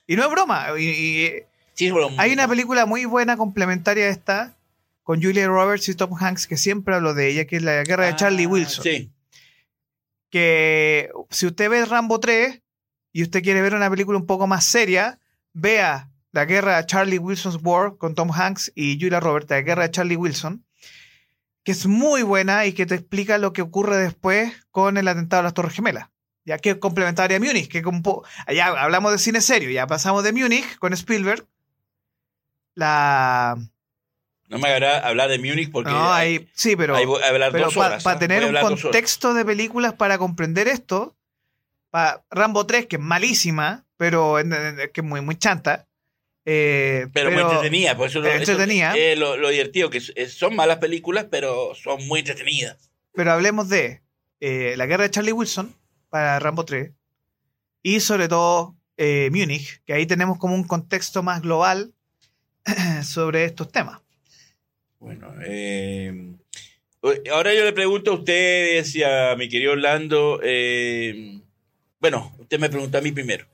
Y no es broma. y- y Sí, bueno, hay una película muy buena complementaria a esta, con Julia Roberts y Tom Hanks, que siempre hablo de ella, que es la guerra de Charlie Ah, Wilson. Sí. que si usted ve Rambo 3 y usted quiere ver una película un poco más seria, vea La guerra de Charlie Wilson's War con Tom Hanks y Julia Roberts, La guerra de Charlie Wilson, que es muy buena y que te explica lo que ocurre después con el atentado a las Torres Gemelas. Ya que es complementaria a Múnich, que ya hablamos de cine serio, ya pasamos de Múnich con Spielberg. La No me agrada hablar de Múnich porque no, hay, hay, sí, pero hablar pero para. ¿ah? tener un contexto de películas para comprender esto, pa- Rambo 3, que es malísima, pero en- en- que es muy, muy chanta. eh, Pero, muy entretenida, por eso, lo- eh, eso entretenida. es lo, lo divertido, que es- son malas películas, pero son muy entretenidas. pero hablemos de eh, la guerra de Charlie Wilson para Rambo 3 y sobre todo eh, Múnich, que ahí tenemos como un contexto más global <clears throat> sobre estos temas. Bueno, eh, ahora yo le pregunto a ustedes y a mi querido Orlando, eh, bueno, usted me preguntó a mí primero.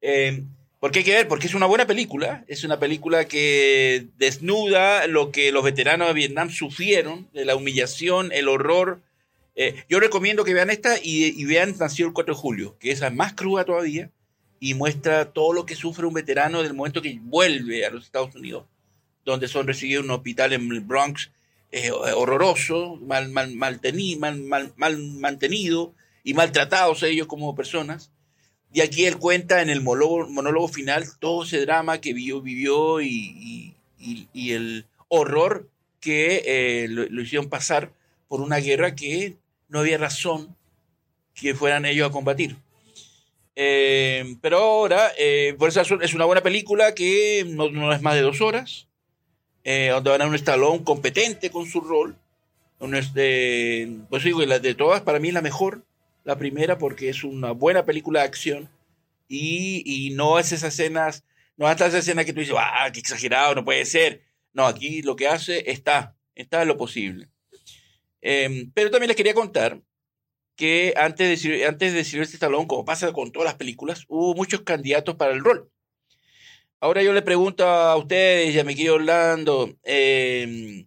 Eh, ¿Por qué hay que ver? Porque es una buena película, es una película que desnuda lo que los veteranos de Vietnam sufrieron, de la humillación, el horror, Eh, yo recomiendo que vean esta y, y vean Nació el 4 de julio, que esa es más cruda todavía y muestra todo lo que sufre un veterano del momento que vuelve a los Estados Unidos, donde son recibidos en un hospital en el Bronx eh, horroroso, mal, mal, mal, mal, mal, mantenido y maltratados ellos como personas. Y aquí él cuenta en el monólogo, final todo ese drama que vivió, vivió y, y, el horror que eh, lo, lo, hicieron pasar por una guerra que no había razón que fueran ellos a combatir. Eh, pero ahora, por eso es una buena película que no, no es más de dos horas, eh, donde van a un estalón competente con su rol. Este, pues digo, la de todas, para mí es la mejor, la primera, porque es una buena película de acción y, y no es esas escenas, no hasta esa escena que tú dices, ah, qué exagerado, no puede ser. No, aquí lo que hace está, está lo posible. Eh, pero también les quería contar que antes de, antes de Silvestre Stallone, como pasa con todas las películas, hubo muchos candidatos para el rol. Ahora yo le pregunto a ustedes y a mi querido Orlando, eh,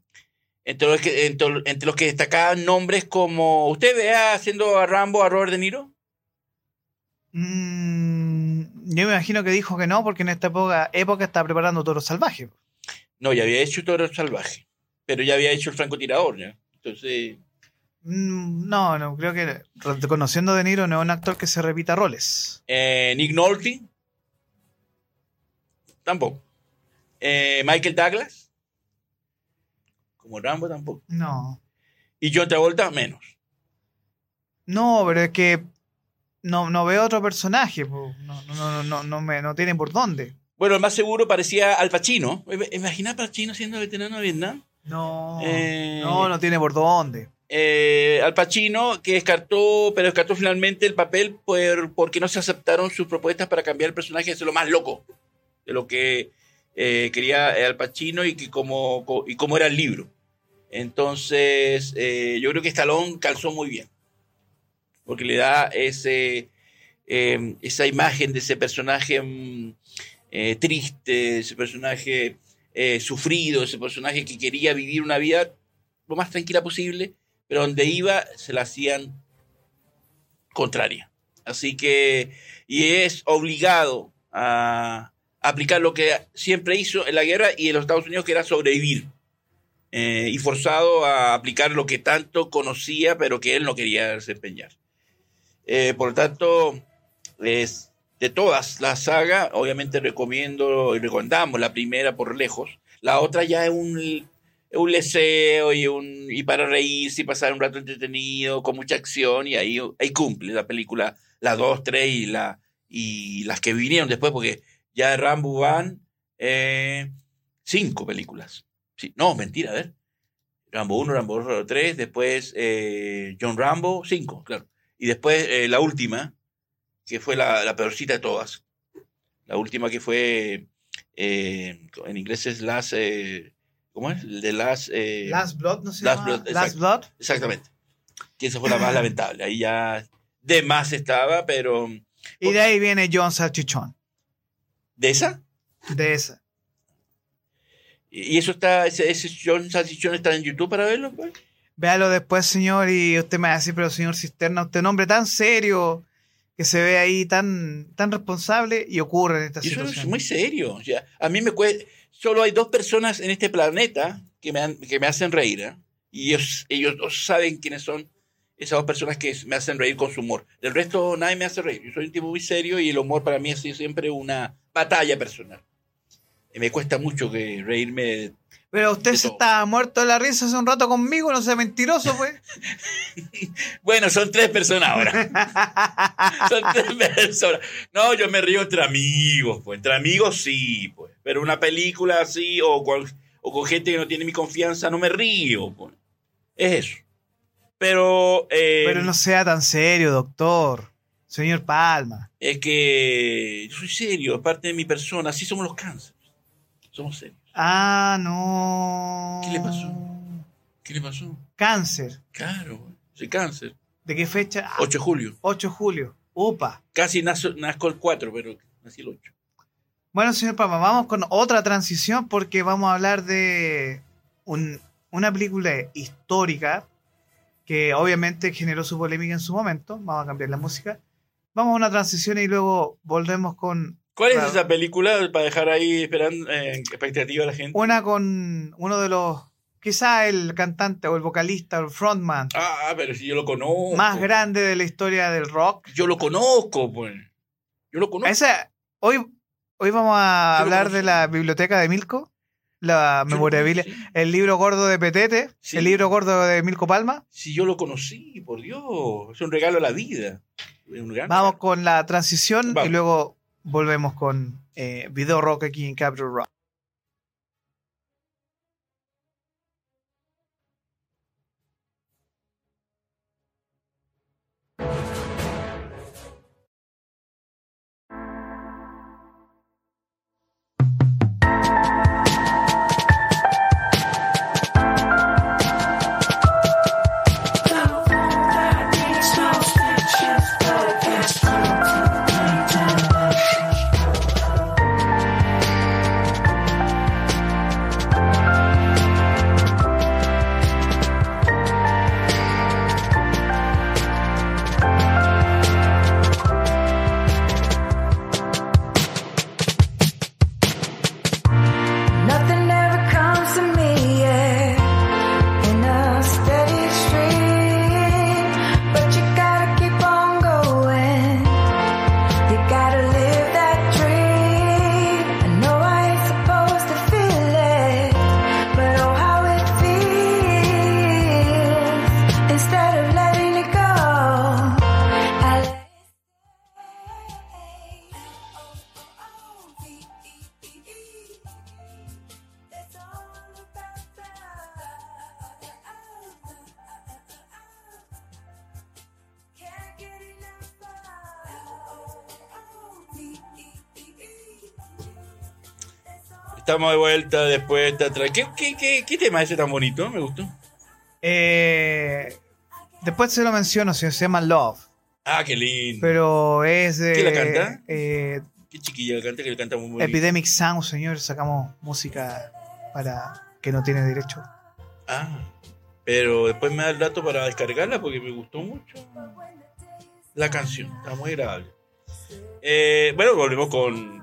entre, los que, entre, entre, los que destacaban nombres como, ¿usted vea haciendo a Rambo a Robert De Niro? Mm, yo me imagino que dijo que no, porque en esta época, época está preparando Toro Salvaje. No, ya había hecho Toro Salvaje, pero ya había hecho el francotirador, ¿ya? Entonces... Mm, no, no, creo que conociendo a De Niro no es un actor que se repita roles. Eh, Nick Nolte. Tampoco. Eh, Michael Douglas. Como Rambo tampoco. No. Y John Travolta menos. No, pero es que no, no veo otro personaje. No, no, no, no, no, me, no tienen por dónde. Bueno, el más seguro parecía Al Pacino. Imagina Al Pacino siendo veterano de Vietnam. No, eh, no, no tiene por dónde. Eh, Al Pacino, que descartó, pero descartó finalmente el papel por, porque no se aceptaron sus propuestas para cambiar el personaje, es lo más loco lo que eh, quería Al Pacino y, que como, y cómo era el libro. Entonces, eh, yo creo que Stallone calzó muy bien, porque le da ese, eh, esa imagen de ese personaje mm, eh, triste, ese personaje sufrido, ese personaje que quería vivir una vida lo más tranquila posible, pero donde iba se la hacían contraria. Así que, y es obligado a aplicar lo que siempre hizo en la guerra y en los Estados Unidos, que era sobrevivir. Eh, y forzado a aplicar lo que tanto conocía, pero que él no quería desempeñar. Eh, por lo tanto, es, de todas la saga, obviamente recomiendo y recomendamos la primera por lejos. La otra ya es un, un leseo y, un, y para reírse y pasar un rato entretenido, con mucha acción, y ahí, ahí cumple la película, la 2, 3 y, la, y las que vinieron después, porque ya de Rambo van eh, cinco películas. Sí, no, mentira, a ver. Rambo 1, Rambo 3, después eh, John Rambo, 5, claro. Y después eh, la última, que fue la, la, peorcita de todas. La última que fue, eh, en inglés es Last, eh, ¿cómo es? De Last... Eh, Last Blood, ¿no se Last? Blood, Last Blood. Exactamente. Que esa fue la más lamentable. Ahí ya de más estaba, pero... Y de ahí viene John Salchichón. ¿De esa? De esa. ¿Y eso está, ese, ese John Salchichón está en YouTube para verlo? Pues? Véalo después, señor, y usted me va a decir, pero señor Cisterna, usted es un hombre tan serio, que se ve ahí tan, tan responsable y ocurre en esta y eso situación. es muy serio. O sea, a mí me cuesta, solo hay dos personas en este planeta que me, han, que me hacen reír, ¿eh? y ellos, ellos dos saben quiénes son esas dos personas que me hacen reír con su humor. Del resto, nadie me hace reír. Yo soy un tipo muy serio y el humor para mí ha sido siempre una batalla personal. Y me cuesta mucho que reírme. Pero usted de se todo. estaba muerto de la risa hace un rato conmigo, no sea mentiroso, pues. <laughs> Bueno, son tres personas ahora. <laughs> son tres personas. No, yo me río entre amigos, pues. Entre amigos sí, pues. Pero una película así o con, o con gente que no tiene mi confianza, no me río, pues. Es eso. Pero. eh, Pero no sea tan serio, doctor. Señor Palma. Es que yo soy serio, aparte de mi persona, así somos los cánceres. Somos serios. Ah, no. ¿Qué le pasó? ¿Qué le pasó? Cáncer. Claro, soy cáncer. ¿De qué fecha? Ah, 8 de julio. 8 de julio. Upa. Casi nazco, nazco el 4, pero nací el 8. Bueno, señor Palma, vamos con otra transición porque vamos a hablar de un- una película histórica que obviamente generó su polémica en su momento. Vamos a cambiar la música. Vamos a una transición y luego volvemos con ¿Cuál es esa película para dejar ahí esperando en expectativa a la gente? una con uno de los, quizá el cantante o el vocalista o el frontman Ah, pero si yo lo conozco. más grande de la historia del rock. Yo lo conozco, pues. Yo lo conozco. Esa, hoy, hoy vamos a Yo hablar de la biblioteca de Milko, la memorabilia, conocí. el libro gordo de Petete, Sí. el libro gordo de Milko Palma. Si yo lo conocí, por Dios. Es un regalo a la vida. Vamos con la transición Vamos. y luego volvemos con eh, Video Rock aquí en Capture Rock. Estamos de vuelta después de esta ¿Qué, qué, qué, qué tema es ese tan bonito? Me gustó. Eh, después se lo menciono, se se llama Love, Ah, qué lindo. pero es de ¿Quién la canta? eh, Qué chiquilla la canta, que le canta muy bonito. Epidemic Sound, señor. Sacamos música para que no tiene derecho. Ah, pero después me da el dato para descargarla porque me gustó mucho la canción. Está muy agradable. Eh, bueno, volvemos con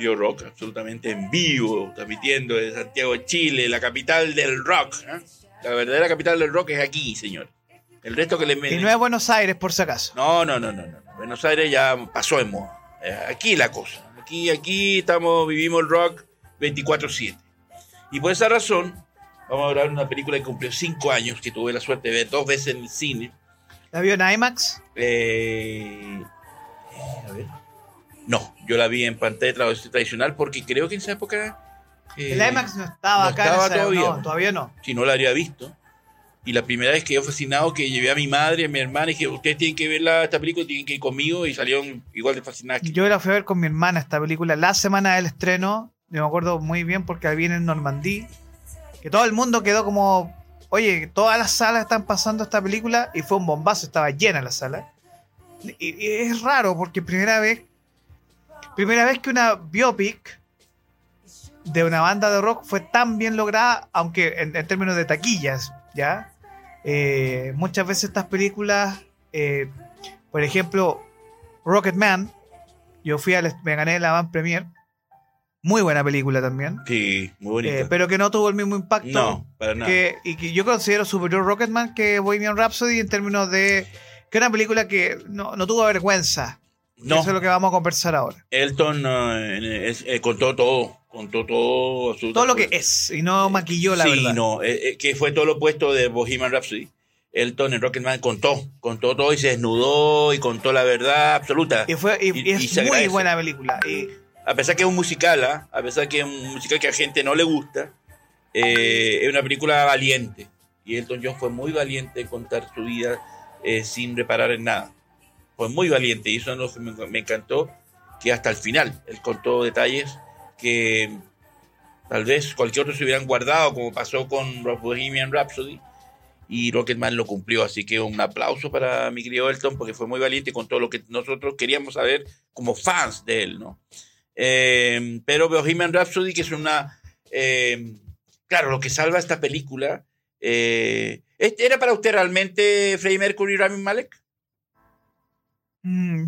Bio Rock, absolutamente en vivo, transmitiendo desde Santiago de Chile, la capital del rock. ¿eh? La verdadera capital del rock es aquí, señor. El resto que le Y no es Buenos Aires, por si acaso. No, no, no, no, no. Buenos Aires ya pasó de moda. Aquí la cosa. Aquí, aquí estamos, vivimos el rock 24-7. Y por esa razón, vamos a hablar de una película que cumplió 5 años, que tuve la suerte de ver dos veces en el cine. ¿La vio en IMAX? Eh, eh, a ver. No, yo la vi en pantalla tra- tradicional porque creo que en esa época. eh, El IMAX no estaba no acá. en estaba esa- todavía. No, todavía no. Si no la habría visto. Y la primera vez que yo fascinado que llevé a mi madre, a mi hermana, y dije, ustedes tienen que ver la- esta película, tienen que ir conmigo, y salieron igual de fascinadas que Yo la fui a ver con mi hermana esta película la semana del estreno. Yo me acuerdo muy bien porque la vi en Normandí. Que todo el mundo quedó como, oye, todas las salas están pasando esta película y fue un bombazo, estaba llena la sala. Y, y es raro porque primera vez, primera vez que una biopic de una banda de rock fue tan bien lograda, aunque en, en términos de taquillas, ¿ya? Eh, muchas veces estas películas, eh, por ejemplo, Rocketman, yo fui al, me gané la Van Premier, muy buena película también, Sí, muy bonita. eh, pero que no tuvo el mismo impacto no, para nada. que, y que yo considero superior Rocketman que Bohemian Rhapsody en términos de que una película que no, no tuvo vergüenza. No, Eso es lo que vamos a conversar ahora. Elton eh, eh, contó todo, contó todo. Todo lo que es, y no maquilló la sí, verdad. no, eh, eh, que fue todo lo opuesto de Bohemian Rhapsody. Elton en Rocketman contó, contó todo y se desnudó y contó la verdad absoluta. Y, fue, y, Y- y y es muy buena película. A pesar que es un musical, ¿ah? a pesar que es un musical que a gente no le gusta, es una película valiente. Y Elton John fue muy valiente en contar su vida sin reparar en nada. Fue muy valiente y eso me, me encantó, que hasta el final él contó detalles que tal vez cualquier otro se hubieran guardado, como pasó con Bohemian Rhapsody. Y Rocketman lo cumplió, así que un aplauso para mi querido Elton, porque fue muy valiente con todo lo que nosotros queríamos saber como fans de él, ¿no? Eh, pero Bohemian Rhapsody, que es una... eh, claro, lo que salva esta película Eh, ¿este ¿Era para usted realmente Freddie Mercury y Rami Malek? Mm,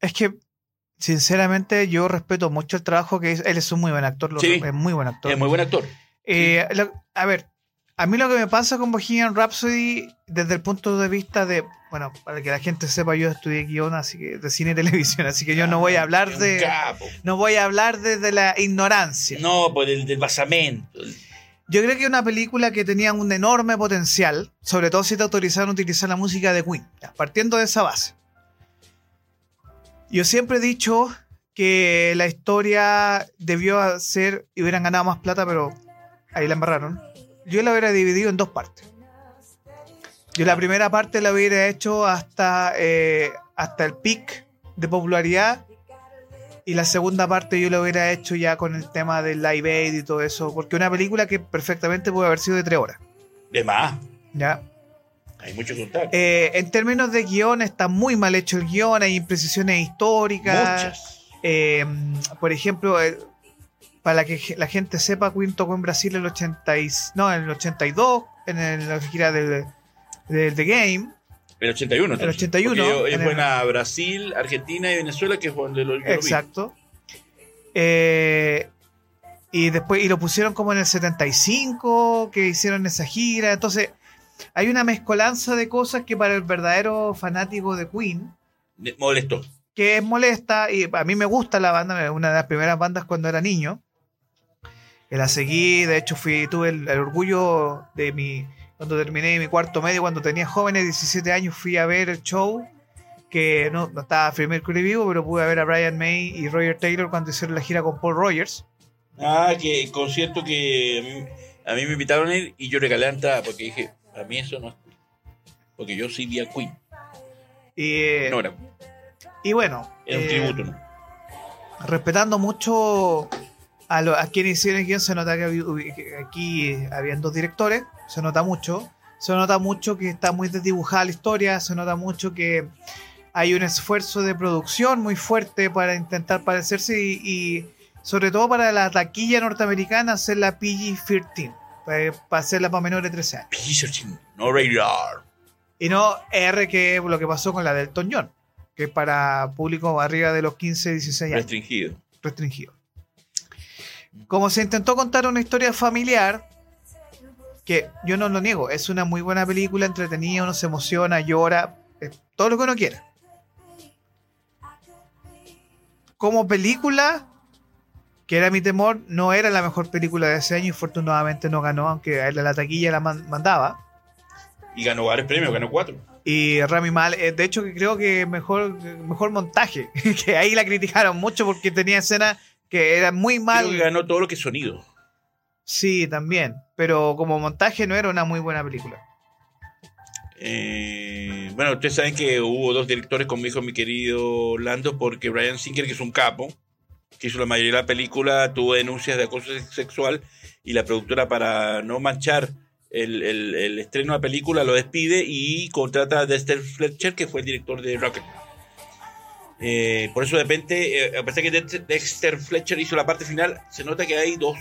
es que, sinceramente, yo respeto mucho el trabajo que es. Él es un muy buen actor, lo- Sí. es muy buen actor. Es muy buen actor. Eh, lo- a ver, a mí lo que me pasa con Bohemian Rhapsody, desde el punto de vista de. Bueno, para que la gente sepa, yo estudié guion así que, de cine y <laughs> televisión, así que yo no voy a hablar Es un de. capo. No voy a hablar desde la ignorancia. No, por el del basamento. Yo creo que una película que tenía un enorme potencial, sobre todo si te autorizaron a utilizar la música de Queen, partiendo de esa base. Yo siempre he dicho que la historia debió ser y hubieran ganado más plata, pero ahí la embarraron. Yo la hubiera dividido en dos partes. Yo la primera parte la hubiera hecho hasta, eh, hasta el pic de popularidad y la segunda parte yo lo hubiera hecho ya con el tema del live aid y todo eso, porque una película que perfectamente puede haber sido de tres horas. De más. ¿ya? Hay mucho contar. Eh, en términos de guion, está muy mal hecho el guion, hay imprecisiones históricas. Muchas. Eh, por ejemplo, eh, para que la gente sepa, Queen tocó en Brasil en el, 80 y- no, en el 82, en el- la gira del, del The Game. El 81. entonces. 81, Porque Es el- buena Brasil, Argentina y Venezuela, que es donde lo. Exacto. Eh, y después y lo pusieron como en el 75, que hicieron esa gira. Entonces, hay una mezcolanza de cosas que para el verdadero fanático de Queen, Me molestó. que es molesta, y a mí me gusta la banda, una de las primeras bandas cuando era niño. Que la seguí, de hecho fui, tuve el, el orgullo de mi, cuando terminé mi cuarto medio, cuando tenía jóvenes, 17 años, fui a ver el show, que no, no estaba Freddie Mercury vivo, pero pude ver a Brian May y Roger Taylor cuando hicieron la gira con Paul Rogers. Ah, que el concierto que a mí, a mí me invitaron a ir y yo regalé la entrada porque dije, a mí eso no es. Porque yo sí vi a Queen. Y, No era, y bueno, era un eh, tributo, ¿no? respetando mucho a, lo- a quienes hicieron el guion, se nota que, aquí habían dos directores, se nota mucho. Se nota mucho que está muy desdibujada la historia, se nota mucho que hay un esfuerzo de producción muy fuerte para intentar parecerse y, y sobre todo para la taquilla norteamericana hacer la PG-13, para, para hacerla para menores de 13 años. PG-13, no radar. Y no R, que es lo que pasó con la del John, que es para público arriba de los 15, 16 años Restringido. restringido. Como se intentó contar una historia familiar, que yo no lo niego, es una muy buena película, entretenida, uno se emociona, llora, todo lo que uno quiera. Como película, que era mi temor, no era la mejor película de ese año y afortunadamente no ganó, aunque a él la taquilla la man- mandaba. Y ganó varios premios, ganó cuatro. Y Rami Mal, eh, de hecho creo que mejor, mejor montaje, <laughs> que ahí la criticaron mucho porque tenía escenas que eran muy mal. Creo que ganó todo lo que sonido. Sí, también. Pero como montaje no era una muy buena película. Eh, bueno, ustedes saben que hubo dos directores, como dijo mi querido Lando, porque Brian Singer, que es un capo, que hizo la mayoría de la película, tuvo denuncias de acoso sexual y la productora para no manchar el, el- estreno de la película lo despide y contrata a Dexter Fletcher, que fue el director de Rocket. Eh, por eso de repente, eh, a pesar que Dex- Dexter Fletcher hizo la parte final, se nota que hay dos,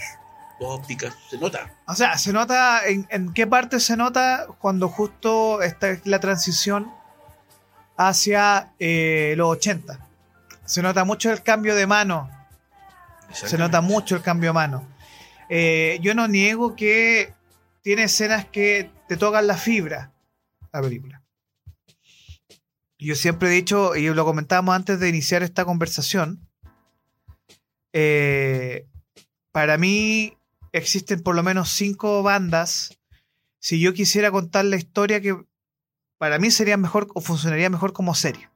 dos ópticas, se nota. O sea, se nota, en, en qué parte se nota cuando justo esta es la transición hacia eh, los 80. Se nota mucho el cambio de mano. Se nota mucho el cambio de mano. Eh, yo no niego que tiene escenas que te tocan la fibra, la película. Yo siempre he dicho, y lo comentábamos antes de iniciar esta conversación, eh, para mí existen por lo menos cinco bandas. Si yo quisiera contar la historia que para mí sería mejor o funcionaría mejor como serie.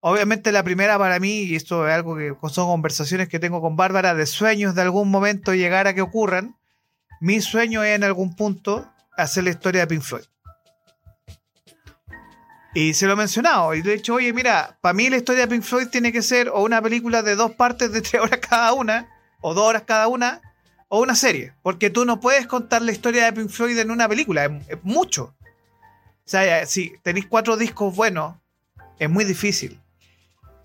Obviamente la primera para mí, y esto es algo que son conversaciones que tengo con Bárbara, de sueños de algún momento llegar a que ocurran, mi sueño es en algún punto hacer la historia de Pink Floyd. Y se lo he mencionado, y de hecho, oye, mira, para mí la historia de Pink Floyd tiene que ser o una película de dos partes de tres horas cada una, o dos horas cada una, o una serie. Porque tú no puedes contar la historia de Pink Floyd en una película, es, es mucho. O sea, si tenéis cuatro discos buenos, es muy difícil.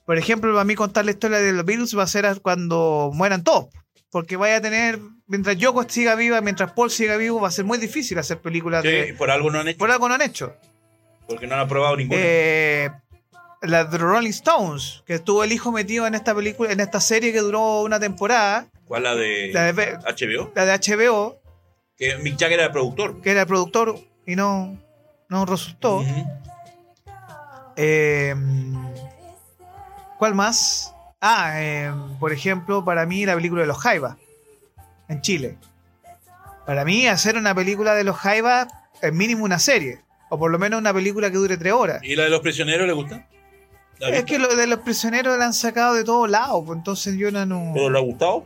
Por ejemplo, para mí contar la historia de los Beatles va a ser cuando mueran todos. porque vaya a tener, mientras Yoko siga viva, mientras Paul siga vivo, va a ser muy difícil hacer películas Sí, de... por algo no han hecho. Por algo no han hecho. Porque no han aprobado ninguna. Eh, la de Rolling Stones, que estuvo el hijo metido en esta película, en esta serie que duró una temporada, ¿Cuál la de, la de, HBO? la de HBO, Que Mick Jagger era el productor. que era el productor y no, no resultó. Eh, ¿Cuál más? Ah, eh, por ejemplo, para mí la película de los Jaivas en Chile. Para mí hacer una película de los Jaivas es mínimo una serie, o por lo menos una película que dure tres horas. ¿Y la de los prisioneros le gusta? ¿La Es que lo de los prisioneros la han sacado de todos lados, pues entonces yo no... no- ¿Pero le ha gustado?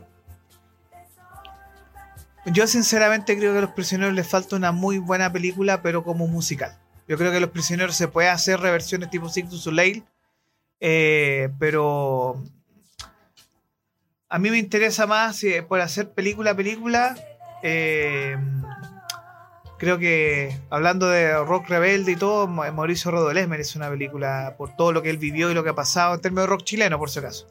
Yo sinceramente creo que a los prisioneros les falta una muy buena película, pero como musical. Yo creo que los prisioneros se puede hacer reversiones tipo Six to Soleil, eh, pero a mí me interesa más eh, por hacer película a película. eh, creo que hablando de rock rebelde y todo, Mauricio Rodolés merece una película por todo lo que él vivió y lo que ha pasado en términos de rock chileno, por si acaso.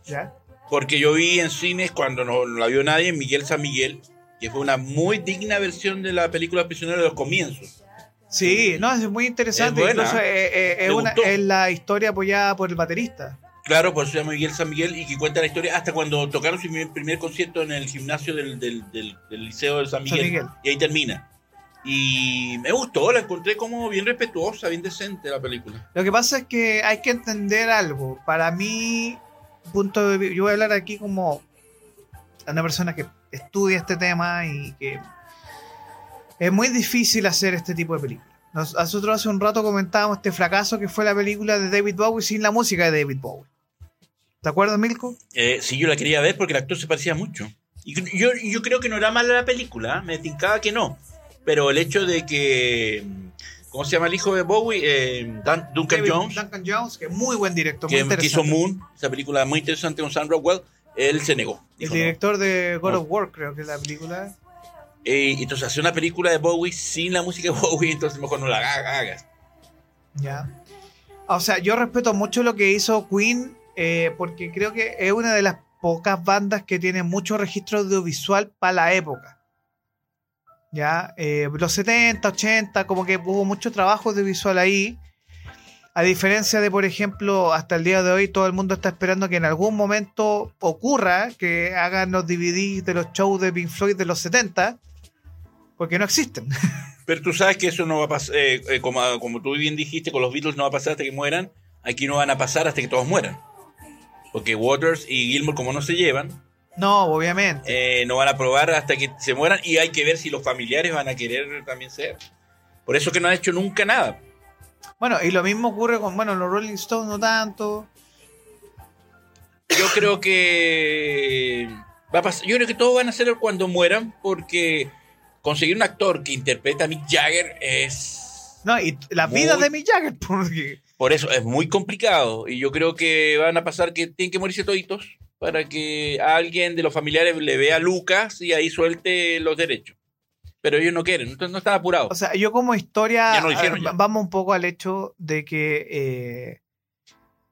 Porque yo vi en cines cuando no, no la vio nadie, Miguel San Miguel, que fue una muy digna versión de la película Prisionero de los comienzos. Sí, no, es muy interesante. Es. Incluso eh, eh, es, una- la historia apoyada por el baterista. Claro, por eso se llama Miguel San Miguel y que cuenta la historia hasta cuando tocaron su primer, primer concierto en el gimnasio del, del- del- del Liceo de San Miguel, Miguel. Y ahí termina. Y me gustó, la encontré como bien respetuosa, bien decente la película. Lo que pasa es que hay que entender algo. Para mí, punto de yo voy a hablar aquí como una persona que estudia este tema y que es muy difícil hacer este tipo de películas. Nos- Nosotros hace un rato comentábamos este fracaso que fue la película de David Bowie sin la música de David Bowie. ¿Te acuerdas, Milko? Eh, sí, yo la quería ver porque el actor se parecía mucho. Y yo, yo creo que no era mala la película, ¿eh? me tincaba que no. Pero el hecho de que. ¿Cómo se llama el hijo de Bowie? Eh, Dan- Duncan David- Jones. Duncan Jones, que es muy buen director, muy que, que hizo. Moon, esa película muy interesante con Sam Rockwell, él se negó. El no. director de God No. of War, creo que es la película. Eh, entonces, hacer una película de Bowie sin la música de <laughs> Bowie, entonces mejor no la haga- hagas. Ya. O sea, yo respeto mucho lo que hizo Queen, eh, porque creo que es una de las pocas bandas que tiene mucho registro audiovisual para la época. Ya, Eh, los 70, 80, como que hubo mucho trabajo audiovisual ahí. A diferencia de, por ejemplo, hasta el día de hoy, todo el mundo está esperando que en algún momento ocurra que hagan los DVDs de los shows de Pink Floyd de los 70, porque no existen. <laughs> Pero tú sabes que eso no va a pasar, eh, eh, como, como tú bien dijiste, con los Beatles no va a pasar hasta que mueran, aquí no van a pasar hasta que todos mueran. Porque Waters y Gilmour, como no se llevan, No, obviamente. eh, no van a probar hasta que se mueran y hay que ver si los familiares van a querer también ser. Por eso que no ha hecho nunca nada. Bueno, y lo mismo ocurre con, bueno, los Rolling Stones no tanto. Yo creo que va a pasar, yo creo que todos van a ser cuando mueran porque conseguir un actor que interpreta a Mick Jagger es No, y la Muy- vida de Mick Jagger, <laughs> porque por eso es muy complicado y yo creo que van a pasar que tienen que morirse toditos para que alguien de los familiares le vea a Lucas y ahí suelte los derechos. Pero ellos no quieren, entonces no están apurados. O sea, yo como historia, ya. vamos un poco al hecho de que eh,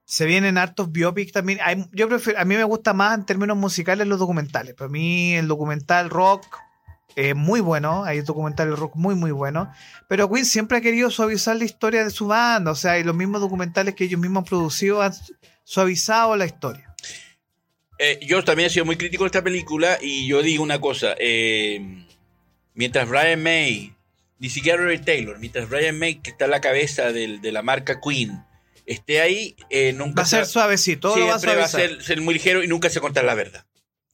se vienen hartos biopics también. Hay- yo prefiero, a mí me gusta más en términos musicales los documentales. Para mí el documental rock es muy bueno, hay documentales rock muy muy buenos, pero Queen siempre ha querido suavizar la historia de su banda, o sea, y los mismos documentales que ellos mismos han producido han suavizado la historia. Eh, yo también he sido muy crítico de esta película y yo digo una cosa, eh, mientras Brian May, ni siquiera Rory Taylor, mientras Brian May, que está a la cabeza del- de la marca Queen, esté ahí, eh, nunca Va a ser se- suavecito, lo va a va a ser, ser muy ligero y nunca se va a contar la verdad.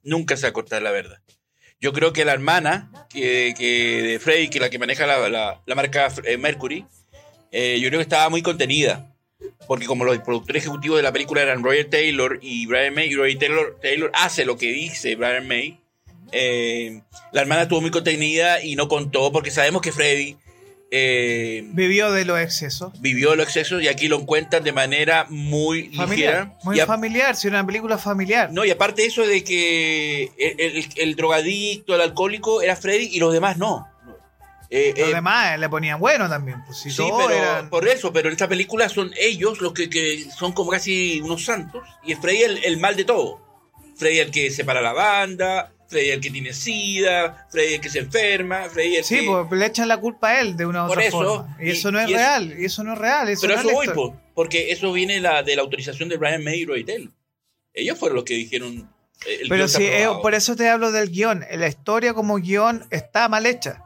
Nunca se va a contar la verdad. Yo creo que la hermana que, que de Freddy, que la que maneja la, la- la marca eh, Mercury, eh, yo creo que estaba muy contenida. Porque como los productores ejecutivos de la película eran Roger Taylor y Brian May, y Roger Taylor, Taylor hace lo que dice Brian May, eh, la hermana estuvo muy contenida y no contó porque sabemos que Freddy eh, Vivió de los excesos. vivió los excesos y aquí lo cuentan de manera muy Familiar, ligera. muy Y familiar, si era una película familiar. no, y aparte eso de que el, el- el drogadicto, el alcohólico era Freddy y los demás no. Eh, Los eh, demás le ponían bueno también. Pues, si sí, pero eran- por eso, pero en esta película son ellos los que, que son como casi unos santos y es Freddy el, el mal de todo. Freddy el que separa la banda, Freddy el que tiene sida, Freddy el que se enferma, Freddy el Sí, que... pues le echan la culpa a él de una u Por otra eso, forma. Y, y- eso no es y eso- real, y eso no es real. Eso Pero no eso es voy, po, porque eso viene la, de la autorización de Brian May y Roy Taylor. Ellos fueron los que dijeron... eh, el Pero sí, eh, aprobado. por eso te hablo del guion. La historia como guion está mal hecha.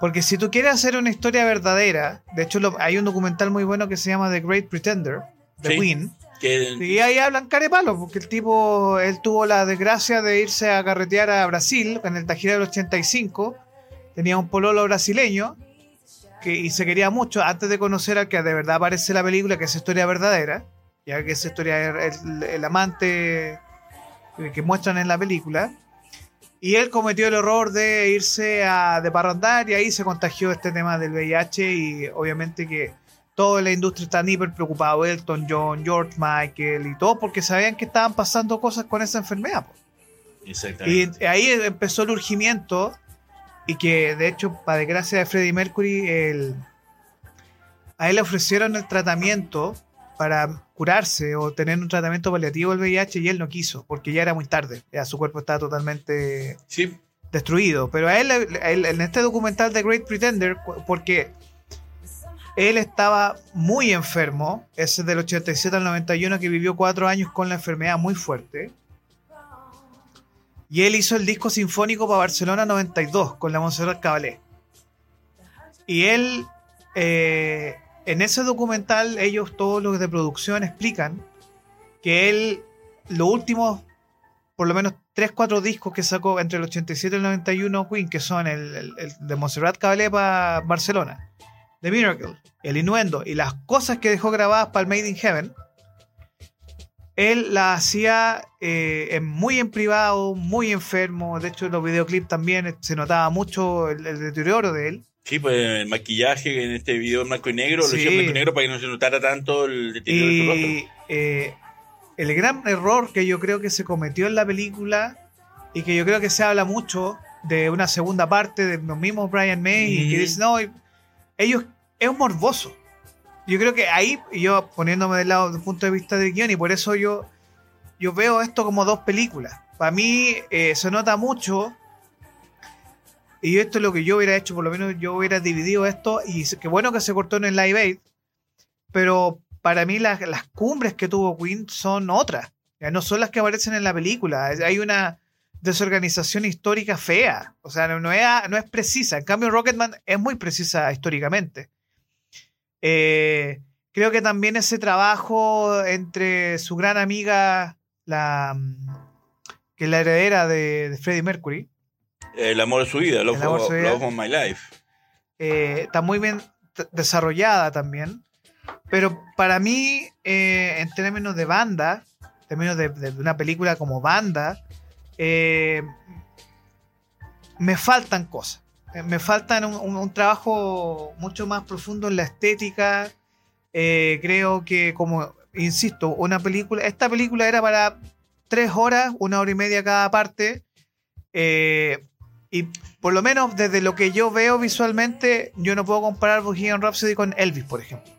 Porque si tú quieres hacer una historia verdadera, de hecho lo- hay un documental muy bueno que se llama The Great Pretender, de Sí. Queen, Y ahí hablan carepalo, porque el tipo, él tuvo la desgracia de irse a carretear a Brasil en el Tajira del 85, tenía un pololo brasileño, que, y se quería mucho antes de conocer al que de verdad aparece la película, que es historia verdadera, ya que esa historia es el, el amante eh, que muestran en la película. Y él cometió el error de irse a de y ahí se contagió este tema del VIH y obviamente que toda la industria está hiper preocupado, Elton John, George Michael y todo porque sabían que estaban pasando cosas con esa enfermedad. Exactamente. Y ahí empezó el urgimiento y que de hecho, para desgracia de Freddie Mercury, el- a él le ofrecieron el tratamiento para curarse o tener un tratamiento paliativo del VIH y él no quiso porque ya era muy tarde, ya su cuerpo estaba totalmente Sí, destruido. Pero a él, a él- en este documental de Great Pretender, porque él estaba muy enfermo, ese del 87 al 91, que vivió cuatro años con la enfermedad muy fuerte. Y él hizo el disco sinfónico para Barcelona 92 con la Montserrat Caballé. Y él, eh, en ese documental, ellos, todos los de producción, explican que él, los últimos por lo menos 3, 4 discos que sacó entre el 87 y el 91 Queen, que son el, el- de Montserrat Caballé para Barcelona, The Miracle, El Innuendo y las cosas que dejó grabadas para el Made in Heaven, él las hacía eh, muy en privado, muy enfermo. De hecho, en los videoclips también se notaba mucho el, el deterioro de él. sí, pues el maquillaje en este video en blanco y negro, lo Sí. hicieron en blanco y negro para que no se notara tanto el deterioro de su rostro. Y eh, el gran error que yo creo que se cometió en la película y que yo creo que se habla mucho de una segunda parte de los mismos Brian May y que dicen, no, ellos es morboso. Yo creo que ahí, yo poniéndome del lado del punto de vista del guion, y por eso yo, yo veo esto como dos películas. Para mí eh, se nota mucho, y esto es lo que yo hubiera hecho, por lo menos yo hubiera dividido esto, y qué bueno que se cortó en el Live Aid, pero para mí las, las cumbres que tuvo Queen son otras, ya no son las que aparecen en la película. Hay una desorganización histórica fea, o sea, no es, no es precisa. En cambio, Rocketman es muy precisa históricamente. Eh, creo que también ese trabajo entre su gran amiga, la mm, que es la heredera de, de Freddie Mercury, El amor de su vida, Love, El amor of, su vida. Love of My Life. eh, está muy bien desarrollada también. Pero para mí, eh, en términos de banda, en términos de, de una película como banda, eh, me faltan cosas. Eh, Me faltan un, trabajo mucho más profundo en la estética. Eh, creo que, como insisto, una película. Esta película era para tres horas, una hora y media cada parte. Eh, y por lo menos desde lo que yo veo visualmente, yo no puedo comparar Bohemian Rhapsody con Elvis, por ejemplo.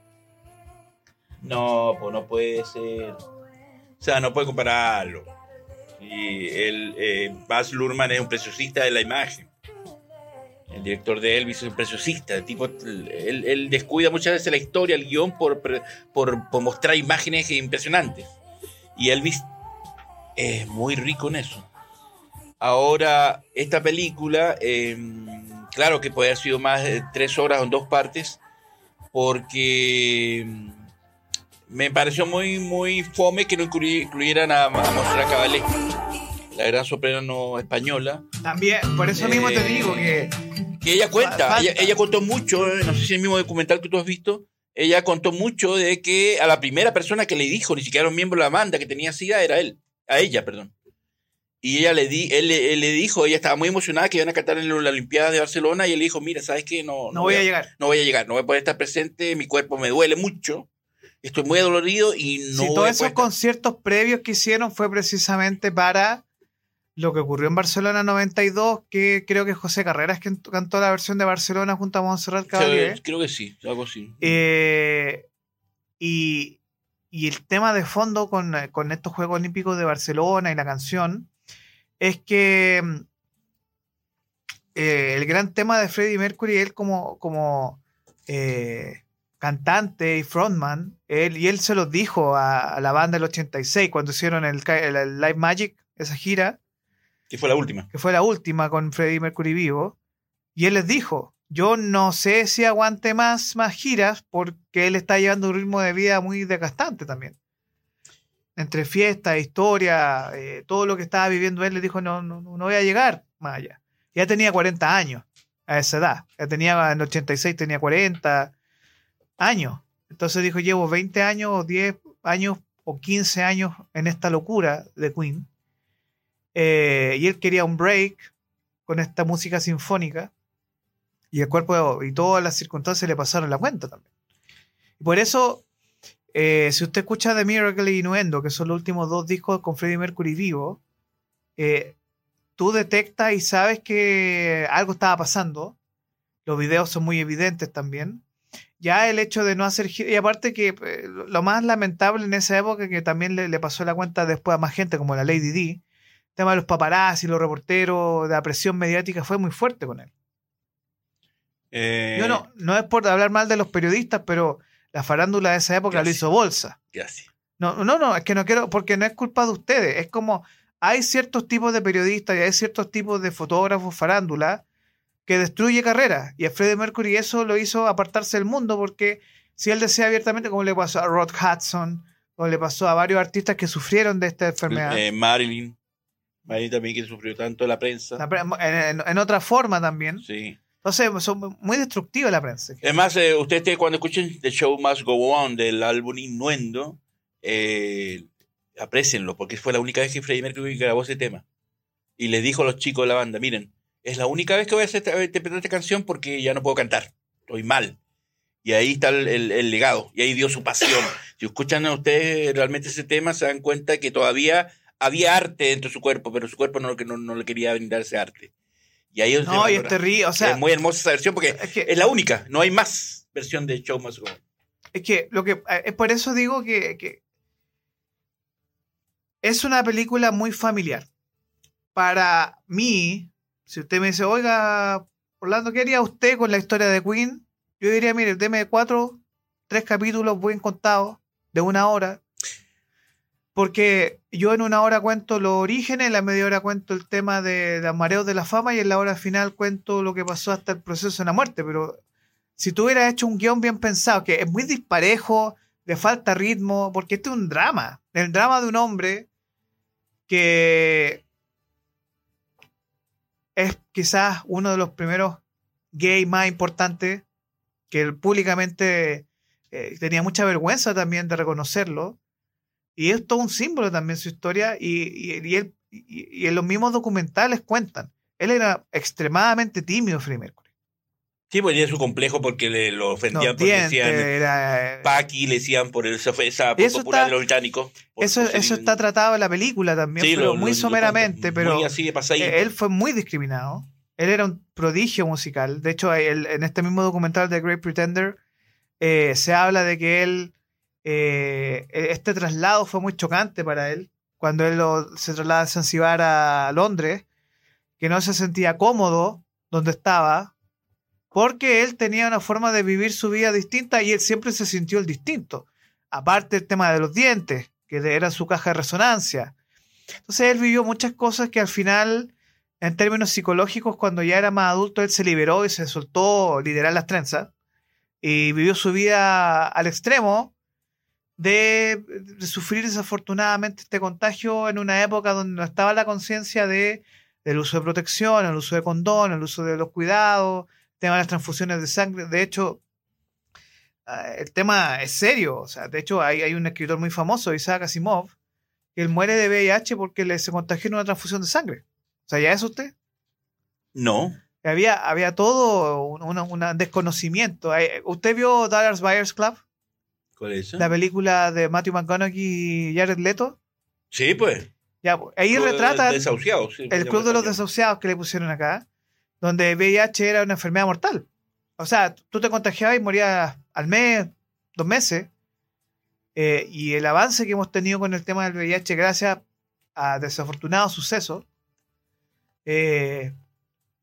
No, pues no puede ser. O sea, no puede compararlo. Y el eh, Baz Luhrmann es un preciosista de la imagen. El director de Elvis es un preciosista. El tipo, él, descuida muchas veces la historia, el guion, por, por, mostrar imágenes impresionantes. Y Elvis es muy rico en eso. Ahora, esta película, eh, claro que puede haber sido más de tres horas o en dos partes, porque mm, me pareció muy, muy fome que no incluy- incluyeran a, a Caballé, la gran soprano española, También, por eso mismo te Eh, digo que que ella cuenta, ella, ella contó mucho, eh, no sé si es el mismo documental que tú has visto, ella contó mucho de que a la primera persona que le dijo, ni siquiera era un miembro de la banda que tenía SIDA, era él, a ella, perdón. Y ella le di, él, él le dijo, ella estaba muy emocionada que iban a cantar en la Olimpiada de Barcelona y él le dijo, mira, ¿sabes qué? No, no voy a llegar. no voy a llegar, no voy a poder estar presente, mi cuerpo me duele mucho, estoy muy dolorido y no si voy todos a esos estar". conciertos previos que hicieron fue precisamente para lo que ocurrió en Barcelona 92, que creo que José Carreras quien cantó la versión de Barcelona junto a Montserrat Caballé. Creo que sí, algo así. Eh, y, y el tema de fondo con, con estos Juegos Olímpicos de Barcelona y la canción es que mm, eh, el gran tema de Freddie Mercury, él como, como eh, cantante y frontman, él, y él se lo dijo a, a la banda del 86 cuando hicieron el, ca- el- el Live Magic, esa gira, Que fue la última. que fue la última con Freddie Mercury vivo, y él les dijo, yo no sé si aguante más, más giras porque él está llevando un ritmo de vida muy desgastante también. Entre fiesta, historia, eh, todo lo que estaba viviendo él, le dijo, no, no, no voy a llegar más allá. Ya tenía 40 años a esa edad. Ya tenía, en el 86 tenía 40 años. Entonces dijo, llevo 20 años o 10 años o 15 años en esta locura de Queen. Eh, y él quería un break con esta música sinfónica. Y el cuerpo y todas las circunstancias le pasaron la cuenta también. Por eso, eh, si usted escucha The Miracle y Innuendo, que son los últimos dos discos con Freddie Mercury vivo, eh, tú detectas y sabes que algo estaba pasando. Los videos son muy evidentes también. Ya el hecho de no hacer y aparte que lo más lamentable en esa época que también le, le pasó la cuenta después a más gente como la Lady D, tema de los paparazzi, los reporteros, de la presión mediática fue muy fuerte con él. Eh, Yo no, no es por hablar mal de los periodistas, pero la farándula de esa época lo hizo bolsa. Gracias. No, no, no, es que no quiero, porque no es culpa de ustedes. Es como hay ciertos tipos de periodistas y hay ciertos tipos de fotógrafos farándula que destruye carreras. Y a Freddie Mercury eso lo hizo apartarse del mundo porque si él decía abiertamente, como le pasó a Rod Hudson, o le pasó a varios artistas que sufrieron de esta enfermedad, Eh, Marilyn. Marilyn también que sufrió tanto la prensa. la pre- en, en- en otra forma también. Sí. Entonces, son muy destructivas la prensa. Es más, eh, ustedes te- cuando escuchen The Show Must Go On del álbum Innuendo, eh, aprécienlo, porque fue la única vez que Freddie Mercury grabó ese tema. Y les dijo a los chicos de la banda, miren, es la única vez que voy a hacer interpretar esta canción porque ya no puedo cantar, estoy mal. Y ahí está el, el- el legado, y ahí dio su pasión. <coughs> Si escuchan a ustedes realmente ese tema, se dan cuenta que todavía había arte dentro de su cuerpo, pero su cuerpo no, no, no le quería brindar ese arte. Y ahí es No, y es valora. terrible. O sea, es muy hermosa esa versión porque es que, es la única, no hay más versión de Show Must Go. Es que lo que eh, es por eso digo que, que es una película muy familiar. Para mí, si usted me dice, oiga, Orlando, ¿qué haría usted con la historia de Queen? Yo diría, mire, deme cuatro, tres capítulos bien contados, de una hora. Porque yo en una hora cuento los orígenes, en la media hora cuento el tema de, de los de la fama y en la hora final cuento lo que pasó hasta el proceso de la muerte. Pero si tú hubieras hecho un guion bien pensado, que es muy disparejo, le falta ritmo, porque este es un drama. El drama de un hombre que es quizás uno de los primeros gay más importantes, que él públicamente eh, tenía mucha vergüenza también de reconocerlo. Y es todo un símbolo también su historia, y, y- y él, y, y en los mismos documentales cuentan. Él era extremadamente tímido, Freddie Mercury. Sí, pues tenía su complejo porque le lo ofendían porque decían era- Paki, le decían por el, esa eso popular de los británicos. Eso, eso está tratado en la película también, Sí, pero lo- muy lo- someramente, pero Muy así de eh, él fue muy discriminado. Él era un prodigio musical. De hecho, él- en este mismo documental de Great Pretender eh, se habla de que él, eh, este traslado fue muy chocante para él. Cuando él lo- se traslada de Zanzibar a Londres, que no se sentía cómodo donde estaba, porque él tenía una forma de vivir su vida distinta y él siempre se sintió el distinto. Aparte el tema de los dientes, que era su caja de resonancia. Entonces él vivió muchas cosas que al final, en términos psicológicos, cuando ya era más adulto, él se liberó y se soltó literal las trenzas y vivió su vida al extremo de, de sufrir desafortunadamente este contagio en una época donde no estaba la conciencia de del uso de protección, el uso de condón, el uso de los cuidados, el tema de las transfusiones de sangre. De hecho, ah, el tema es serio. O sea, de hecho, hay, hay un escritor muy famoso, Isaac Asimov, que él muere de VIH porque le se contagió en una transfusión de sangre. O sea, ¿ya es usted? No. Había, había todo un, una- una desconocimiento. Hay- ¿Usted vio Dallas Buyers Club? ¿Cuál es eso? La película de Matthew McConaughey y Jared Leto. Sí, pues. Ya, pues, ahí sí, el club de los desahuciados que le pusieron acá, donde VIH era una enfermedad mortal. O sea, tú te contagiabas y morías al mes, dos meses. Eh, y el avance que hemos tenido con el tema del VIH, gracias a desafortunados sucesos, Eh,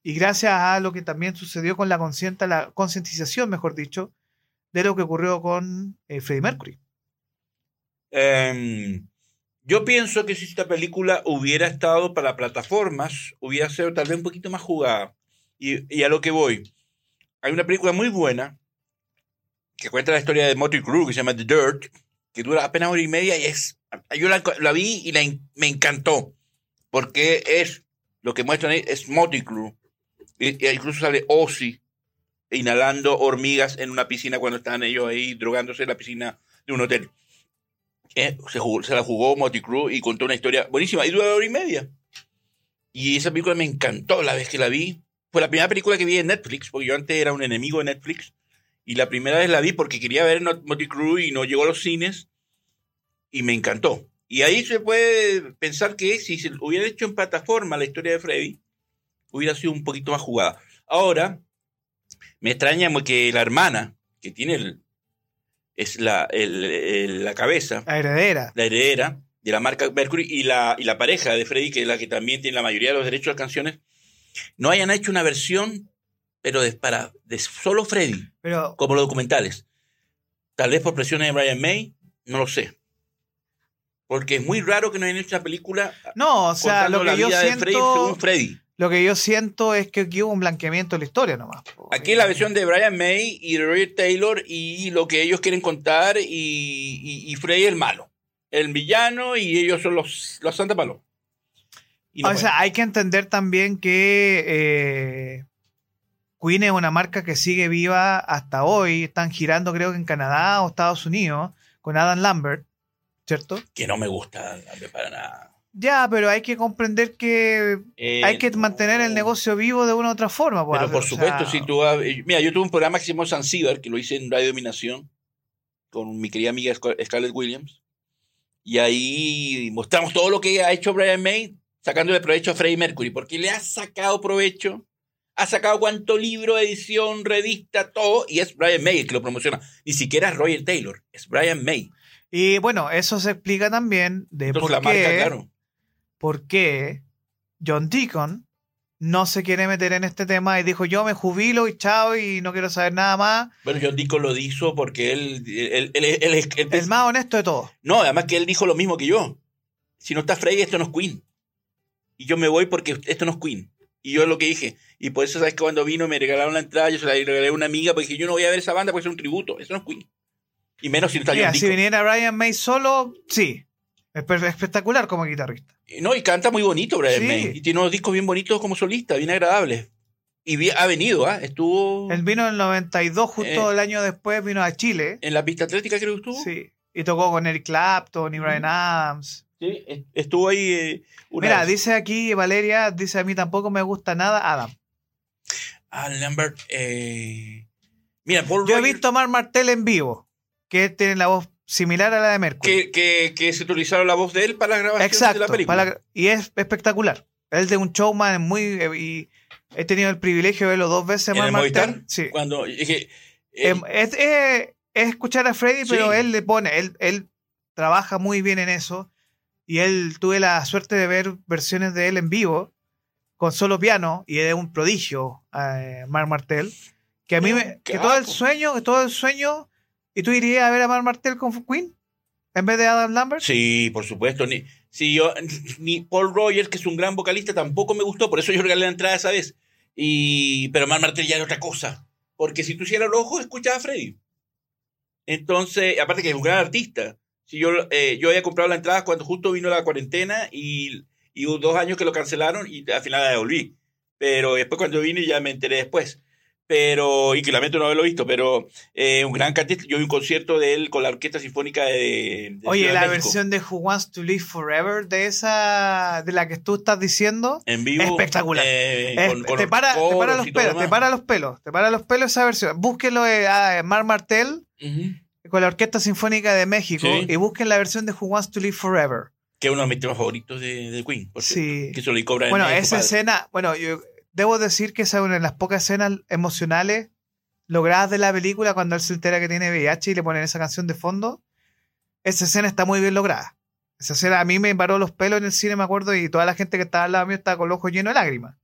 y gracias a lo que también sucedió con la concientización, mejor dicho, de lo que ocurrió con eh, Freddie Mercury. Em, yo pienso que si esta película hubiera estado para plataformas, hubiera sido tal vez un poquito más jugada. Y, y a lo que voy, hay una película muy buena que cuenta la historia de Motley Crue que se llama The Dirt, que dura apenas hora y media y es... Yo la, vi y me encantó, porque es lo que muestran es Motley Crue. Y, y incluso sale Ozzy inhalando hormigas en una piscina cuando están ellos ahí drogándose en la piscina de un hotel. Eh, se, jugó- se la jugó Motley Crue y contó una historia buenísima y dura hora y media. Y esa película me encantó la vez que la vi. Fue la primera película que vi en Netflix, porque yo antes era un enemigo de Netflix. Y la primera vez la vi porque quería ver Motley Crue y no llegó a los cines. Y me encantó. Y ahí se puede pensar que si se hubiera hecho en plataforma la historia de Freddy, hubiera sido un poquito más jugada. Ahora, me extraña que la hermana, que tiene el, es la, el- el- la cabeza, La heredera. la heredera de la marca Mercury y la, y la pareja de Freddy, que es la que también tiene la mayoría de los derechos de las canciones, no hayan hecho una versión, pero de, para, de solo Freddy, Pero como los documentales. Tal vez por presiones de Brian May, no lo sé. Porque es muy raro que no hayan hecho una película no, o sea, lo la que yo vida de Freddy según siento, Freddy. Lo que yo siento es que aquí hubo un blanqueamiento de la historia nomás. Aquí la versión de Brian May y de Roger Taylor y lo que ellos quieren contar y, y, y Freddy el malo. El villano y ellos son los, los Santa Palo. Y no o sea, hay que entender también que eh, Queen es una marca que sigue viva hasta hoy. Están girando, creo que en Canadá o Estados Unidos, con Adam Lambert, ¿cierto? que no me gusta hombre, para nada. Ya, pero hay que comprender que Eh, hay que mantener el negocio vivo de una u otra forma. pues, Pero por o sea, supuesto, si tú... eh, Mira, yo tuve un programa que se llamó Zanzíbar, que lo hice en Radio Dominación, con mi querida amiga Scar- Scarlett Williams. Y ahí mostramos todo lo que ha hecho Brian May, sacándole provecho a Freddie Mercury, porque le ha sacado provecho, ha sacado cuánto libro, edición, revista, todo, y es Brian May el que lo promociona. Ni siquiera es Roger Taylor, es Brian May. Y bueno, eso se explica también de Entonces por la marca, claro. Por qué John Deacon no se quiere meter en este tema y dijo yo me jubilo y chao y no quiero saber nada más. Bueno, John Deacon lo hizo porque él, él, él- él- él- él- El más honesto de todos. No, además que él dijo lo mismo que yo. Si no está Freddy, esto no es Queen. Y yo me voy porque esto no es Queen. Y yo es lo que dije. Y por eso, ¿sabes que Cuando vino me regalaron la entrada, yo se la regalé a una amiga porque dije, yo no voy a ver esa banda porque es un tributo. Eso no es Queen. Y menos si no está Mira, John si Deacon. viniera Brian May solo, sí. Espectacular como guitarrista. No, y canta muy bonito Brian Sí. May. Y tiene unos discos bien bonitos como solista, bien agradables. Y ha venido, ¿ah? Estuvo Él vino en el 92, justo Eh. el año después vino a Chile. en la pista atlética, creo que estuvo. Sí. Y tocó con Eric Clapton y Brian Adams. Sí, est- estuvo ahí eh, una Mira, vez. dice aquí Valeria, dice a mí tampoco me gusta nada Adam. Ah, Lambert. eh, Mira, Paul Yo he visto a Mar Martel en vivo, que tiene la voz similar a la de Mercury. que, que, que se utilizaron la voz de él para la grabación de Exacto, la película. para- y es espectacular. Él de un showman muy... eh, y he tenido el privilegio de verlo dos veces a ¿En Mar el Martel. Movistar? Sí. Cuando eh, Em, es, es- es escuchar a Freddy, pero Sí. él le pone, él, él trabaja muy bien en eso. Y él tuve la suerte de ver versiones de él en vivo, con solo piano, y es un prodigio, eh, Mar Martel. Que a mí me. Que todo el sueño, que todo el sueño. ¿Y tú irías a ver a Mar Martel con Queen? En vez de Adam Lambert. sí, por supuesto. Ni, si yo, ni Paul Rogers, que es un gran vocalista, tampoco me gustó, por eso yo regalé la entrada esa vez. Y, pero Mar Martel ya era otra cosa. Porque si tú hicieras el ojo, escuchaba a Freddy. Entonces, aparte que es un gran artista. Si yo, eh, yo había comprado la entrada cuando justo vino la cuarentena y, y hubo dos años que lo cancelaron y al final la devolví. Pero después cuando vine ya me enteré después. Pero, y que lamento no haberlo visto, pero eh, un gran cantista. Yo vi un concierto de él con la Orquesta Sinfónica de, de Oye, Ciudad la de versión de Who Wants to Live Forever, de esa. de la que tú estás diciendo. en vivo. espectacular. eh, Es- con- con te, para, te para los pelos, lo te para los pelos, te para los pelos esa versión. Búsquenlo de ah, Mar Martel con la Orquesta Sinfónica de México Sí. y busquen la versión de Who Wants to Live Forever. Que es uno de mis temas favoritos de, de Queen. Sí. Que se lo cobra Bueno, esa escena, bueno, yo debo decir que esa es una de las pocas escenas emocionales logradas de la película cuando él se entera que tiene VIH y le ponen esa canción de fondo. Esa escena está muy bien lograda. Esa escena a mí me paró los pelos en el cine, me acuerdo, y toda la gente que estaba al lado mío estaba con los ojos llenos de lágrimas.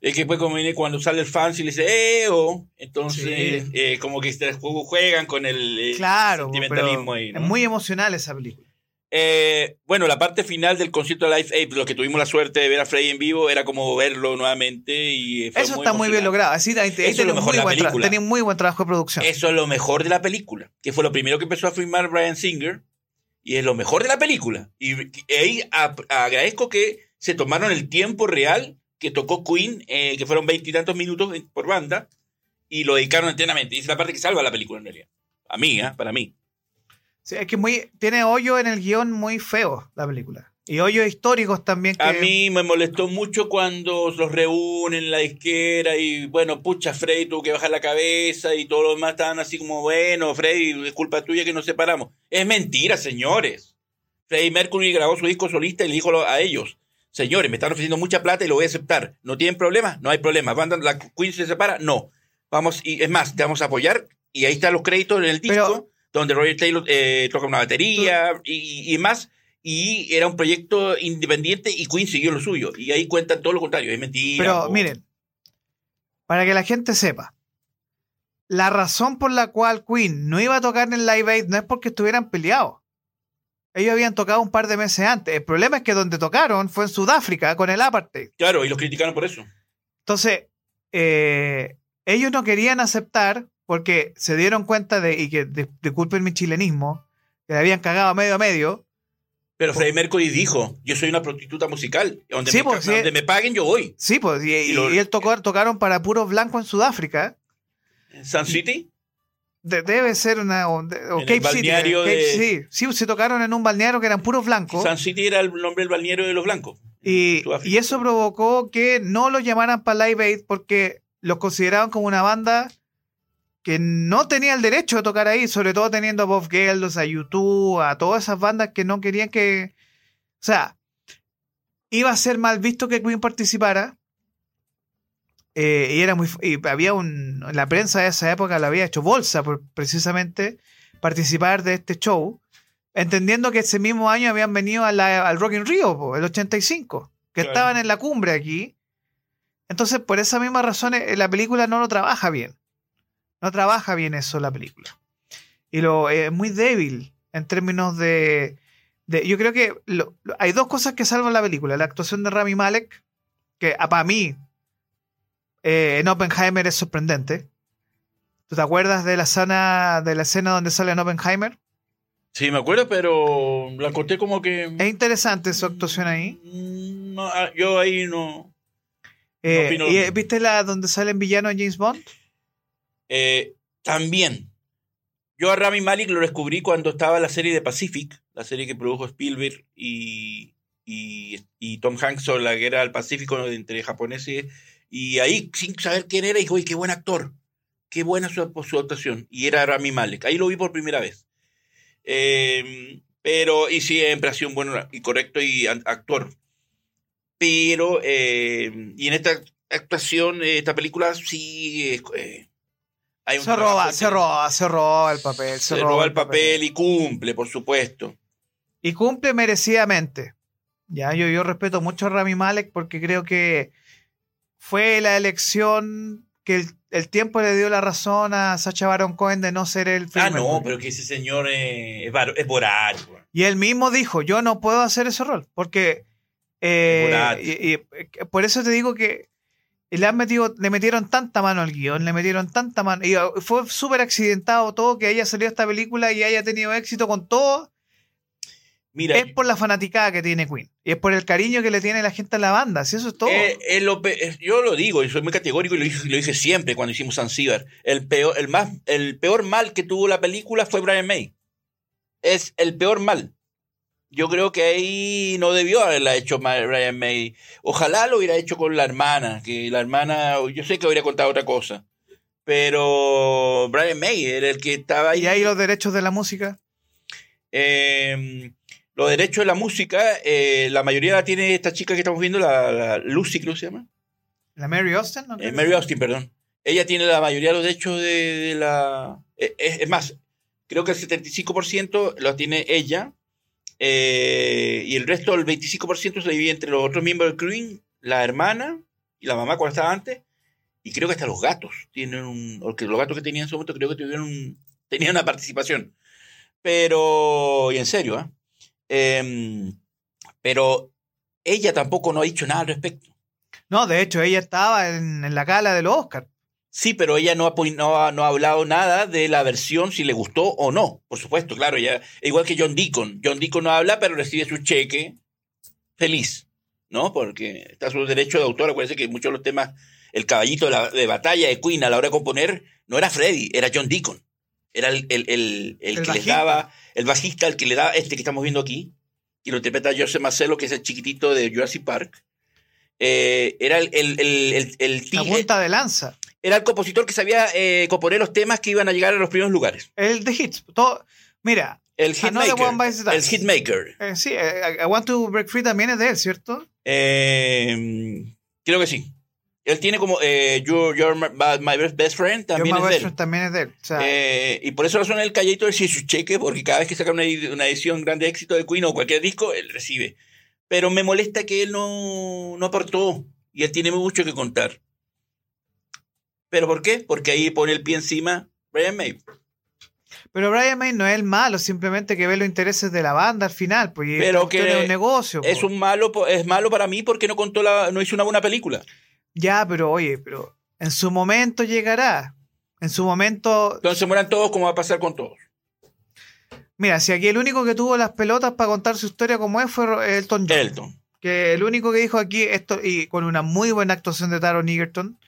Es que después como viene cuando sale el fans y le dice, ¡eh! oh", Entonces, Sí. eh, como que juegan con el eh, Claro, sentimentalismo ahí, ¿no? es muy emocional esa película. Eh, bueno, la parte final del concierto de Live Aid, lo que tuvimos la suerte de ver a Freddy en vivo, era como verlo nuevamente y eh, fue Eso está muy bien logrado. Así, ahí, ahí Eso es lo mejor muy de la buen película. tenía muy buen trabajo de producción. Eso es lo mejor de la película, que fue lo primero que empezó a filmar Brian Singer y es lo mejor de la película. Y, ahí agradezco que se tomaron el tiempo real que tocó Queen, eh, que fueron veintitantos minutos por banda, y lo dedicaron enteramente. Y es la parte que salva la película en realidad. A mí, ¿ah? para mí. Sí, es que muy, tiene hoyo en el guion muy feo la película. Y hoyos históricos también. Que, A mí me molestó mucho cuando los reúnen en la disquera y bueno, pucha, Freddy tuvo que bajar la cabeza y todos los demás estaban así como, bueno, Freddy, es culpa tuya que nos separamos. Es mentira, señores. Freddie Mercury grabó su disco solista y le dijo a ellos, señores, me están ofreciendo mucha plata y lo voy a aceptar. ¿No tienen problema? No hay problema. ¿Banda, ¿La Queen se separa? No. Vamos, y es más, te vamos a apoyar y ahí están los créditos en el disco Pero- donde Roger Taylor eh, toca una batería y, y más. Y era un proyecto independiente y Queen siguió lo suyo. Y ahí cuentan todo lo contrario. Es mentira. Pero miren, para que la gente sepa, la razón por la cual Queen no iba a tocar en el Live Aid no es porque estuvieran peleados. Ellos habían tocado un par de meses antes. El problema es que donde tocaron fue en Sudáfrica con el apartheid. Claro, y los criticaron por eso. Entonces, eh, ellos no querían aceptar porque se dieron cuenta de, y que de- disculpen mi chilenismo, que le habían cagado a medio a medio. Pero Freddie Mercury dijo, yo soy una prostituta musical. Donde, Sí, me, pues, sí. donde me paguen, yo voy. Sí, pues, y, Y lo- y él tocó, tocaron para puros blancos en Sudáfrica. En Sun City. De- debe ser una. O, o En el Cape City. Cape- de- sí, sí, se tocaron en un balneario que eran puros blancos. Sun City era el nombre del balneario de los blancos. Y, y eso provocó que no los llamaran para Live Aid porque los consideraban como una banda que no tenía el derecho de tocar ahí, sobre todo teniendo a Bob Geldof, a YouTube, a todas esas bandas que no querían que. O sea, iba a ser mal visto que Queen participara. eh, y era muy. Y había un. La prensa de esa época la había hecho bolsa por precisamente participar de este show. Entendiendo que ese mismo año habían venido a la- al Rock in Rio, po, el 85, que Claro. estaban en la cumbre aquí. Entonces, por esa misma razón, eh, la película no lo trabaja bien. No trabaja bien eso la película. Y lo eh, es muy débil en términos de. de- yo creo que lo- lo- hay dos cosas que salvan la película. La actuación de Rami Malek, que para mí eh, en Oppenheimer es sorprendente. ¿Tú te acuerdas de la escena, de la escena donde sale en Oppenheimer? Sí, me acuerdo, pero la conté como que... Es interesante su actuación ahí. Mm, no, ah, yo ahí no... Eh, ¿y. ¿Viste la donde sale en villano James Bond? Eh, también. Yo a Rami Malek lo descubrí cuando estaba la serie de Pacific, la serie que produjo Spielberg y, y, y Tom Hanks sobre la guerra del Pacífico entre japoneses. Y ahí, sin saber quién era, dije, oye, qué buen actor. Qué buena su, su actuación. Y era Rami Malek. Ahí lo vi por primera vez. Eh, pero, y siempre ha sido un buen y correcto y actor. Pero, eh, y en esta actuación, eh, esta película sí... eh, hay Se roba, se roba, se roba el papel. Se, se roba el papel y cumple, por supuesto. Y cumple merecidamente. Ya, yo, yo respeto mucho a Rami Malek porque creo que fue la elección que el, el tiempo le dio la razón a Sacha Baron Cohen de no ser el Ah, no, pero que ese señor es, es. Y él mismo dijo, yo no puedo hacer ese rol, porque... eh, y- y, por eso te digo que le, han metido, le metieron tanta mano al guion, le metieron tanta mano, y uh, fue súper accidentado todo que haya salido esta película y haya tenido éxito con todo, Mira, es por la fanaticada que tiene Queen, y es por el cariño que le tiene la gente a la banda, si eso es todo. eh, eh, lo eh, yo lo digo y soy muy categórico y lo dije siempre cuando hicimos Zanzíbar. El peor, el, más, el peor mal que tuvo la película fue Brian May. Es el peor mal. Yo creo que ahí no debió haberla hecho Brian May. Ojalá lo hubiera hecho con la hermana, que la hermana, yo sé que hubiera contado otra cosa. Pero Brian May era el que estaba ahí. y ahí los derechos de la música. Eh, los derechos de la música, eh, la mayoría la tiene esta chica que estamos viendo, la, la Lucy, creo que se llama. ¿La Mary Austin? ¿no? Eh, Mary Austin, perdón. Ella tiene la mayoría de los derechos de, de la... eh, Es, es más, creo que el 75% lo tiene ella Eh, y el resto, el 25% se divide entre los otros miembros del crewing, la hermana y la mamá cuando estaba antes. Y creo que hasta los gatos tienen un. o que los gatos que tenían en su momento creo que tuvieron <laughs> tenían una participación. Pero. Y en serio. Em, pero ella tampoco no ha dicho nada al respecto. No, de hecho, ella estaba en, en la gala de los Oscars. Sí, pero ella no ha, no, ha, no ha hablado nada de la versión, si le gustó o no. Por supuesto, claro, ella, igual que John Deacon. John Deacon no habla, pero recibe su cheque feliz, ¿no? Porque está su derecho de autor. Acuérdense que muchos de los temas, el caballito de, la- de batalla de Queen a la hora de componer, no era Freddy, era John Deacon. Era el, el, el, el que les daba, el bajista, el que le da este que estamos viendo aquí, y lo interpreta Joseph Marcelo, que es el chiquitito de Jurassic Park. Eh, era el, el, el, el, el La punta de lanza. Era el compositor que sabía eh, componer los temas que iban a llegar a los primeros lugares. El de hits. Todo, mira, El hitmaker. El hitmaker. eh, sí, eh, I Want to Break Free también es de él, ¿cierto? Eh, creo que sí. Él tiene como eh, You're, You're my, my best friend, también John es de él. Maverson también es de él. O sea, Eh, y por eso razón el calladito recibe su cheque, porque cada vez que saca una, una edición grande de éxito de Queen o cualquier disco, él recibe. Pero me molesta que él no, no aportó y él tiene mucho que contar. ¿Pero por qué? Porque ahí pone el pie encima Brian May. Pero Brian May no es el malo, simplemente que ve los intereses de la banda al final, pues Pero que es un negocio. Es po. un malo, es malo para mí porque no contó la, no hizo una buena película. Ya, pero oye, pero en su momento llegará. En su momento, Entonces mueran todos como va a pasar con todos. mira, si aquí el único que tuvo las pelotas para contar su historia como es fue Elton John. Elton. Que el único que dijo aquí esto, y con una muy buena actuación de Taron Egerton,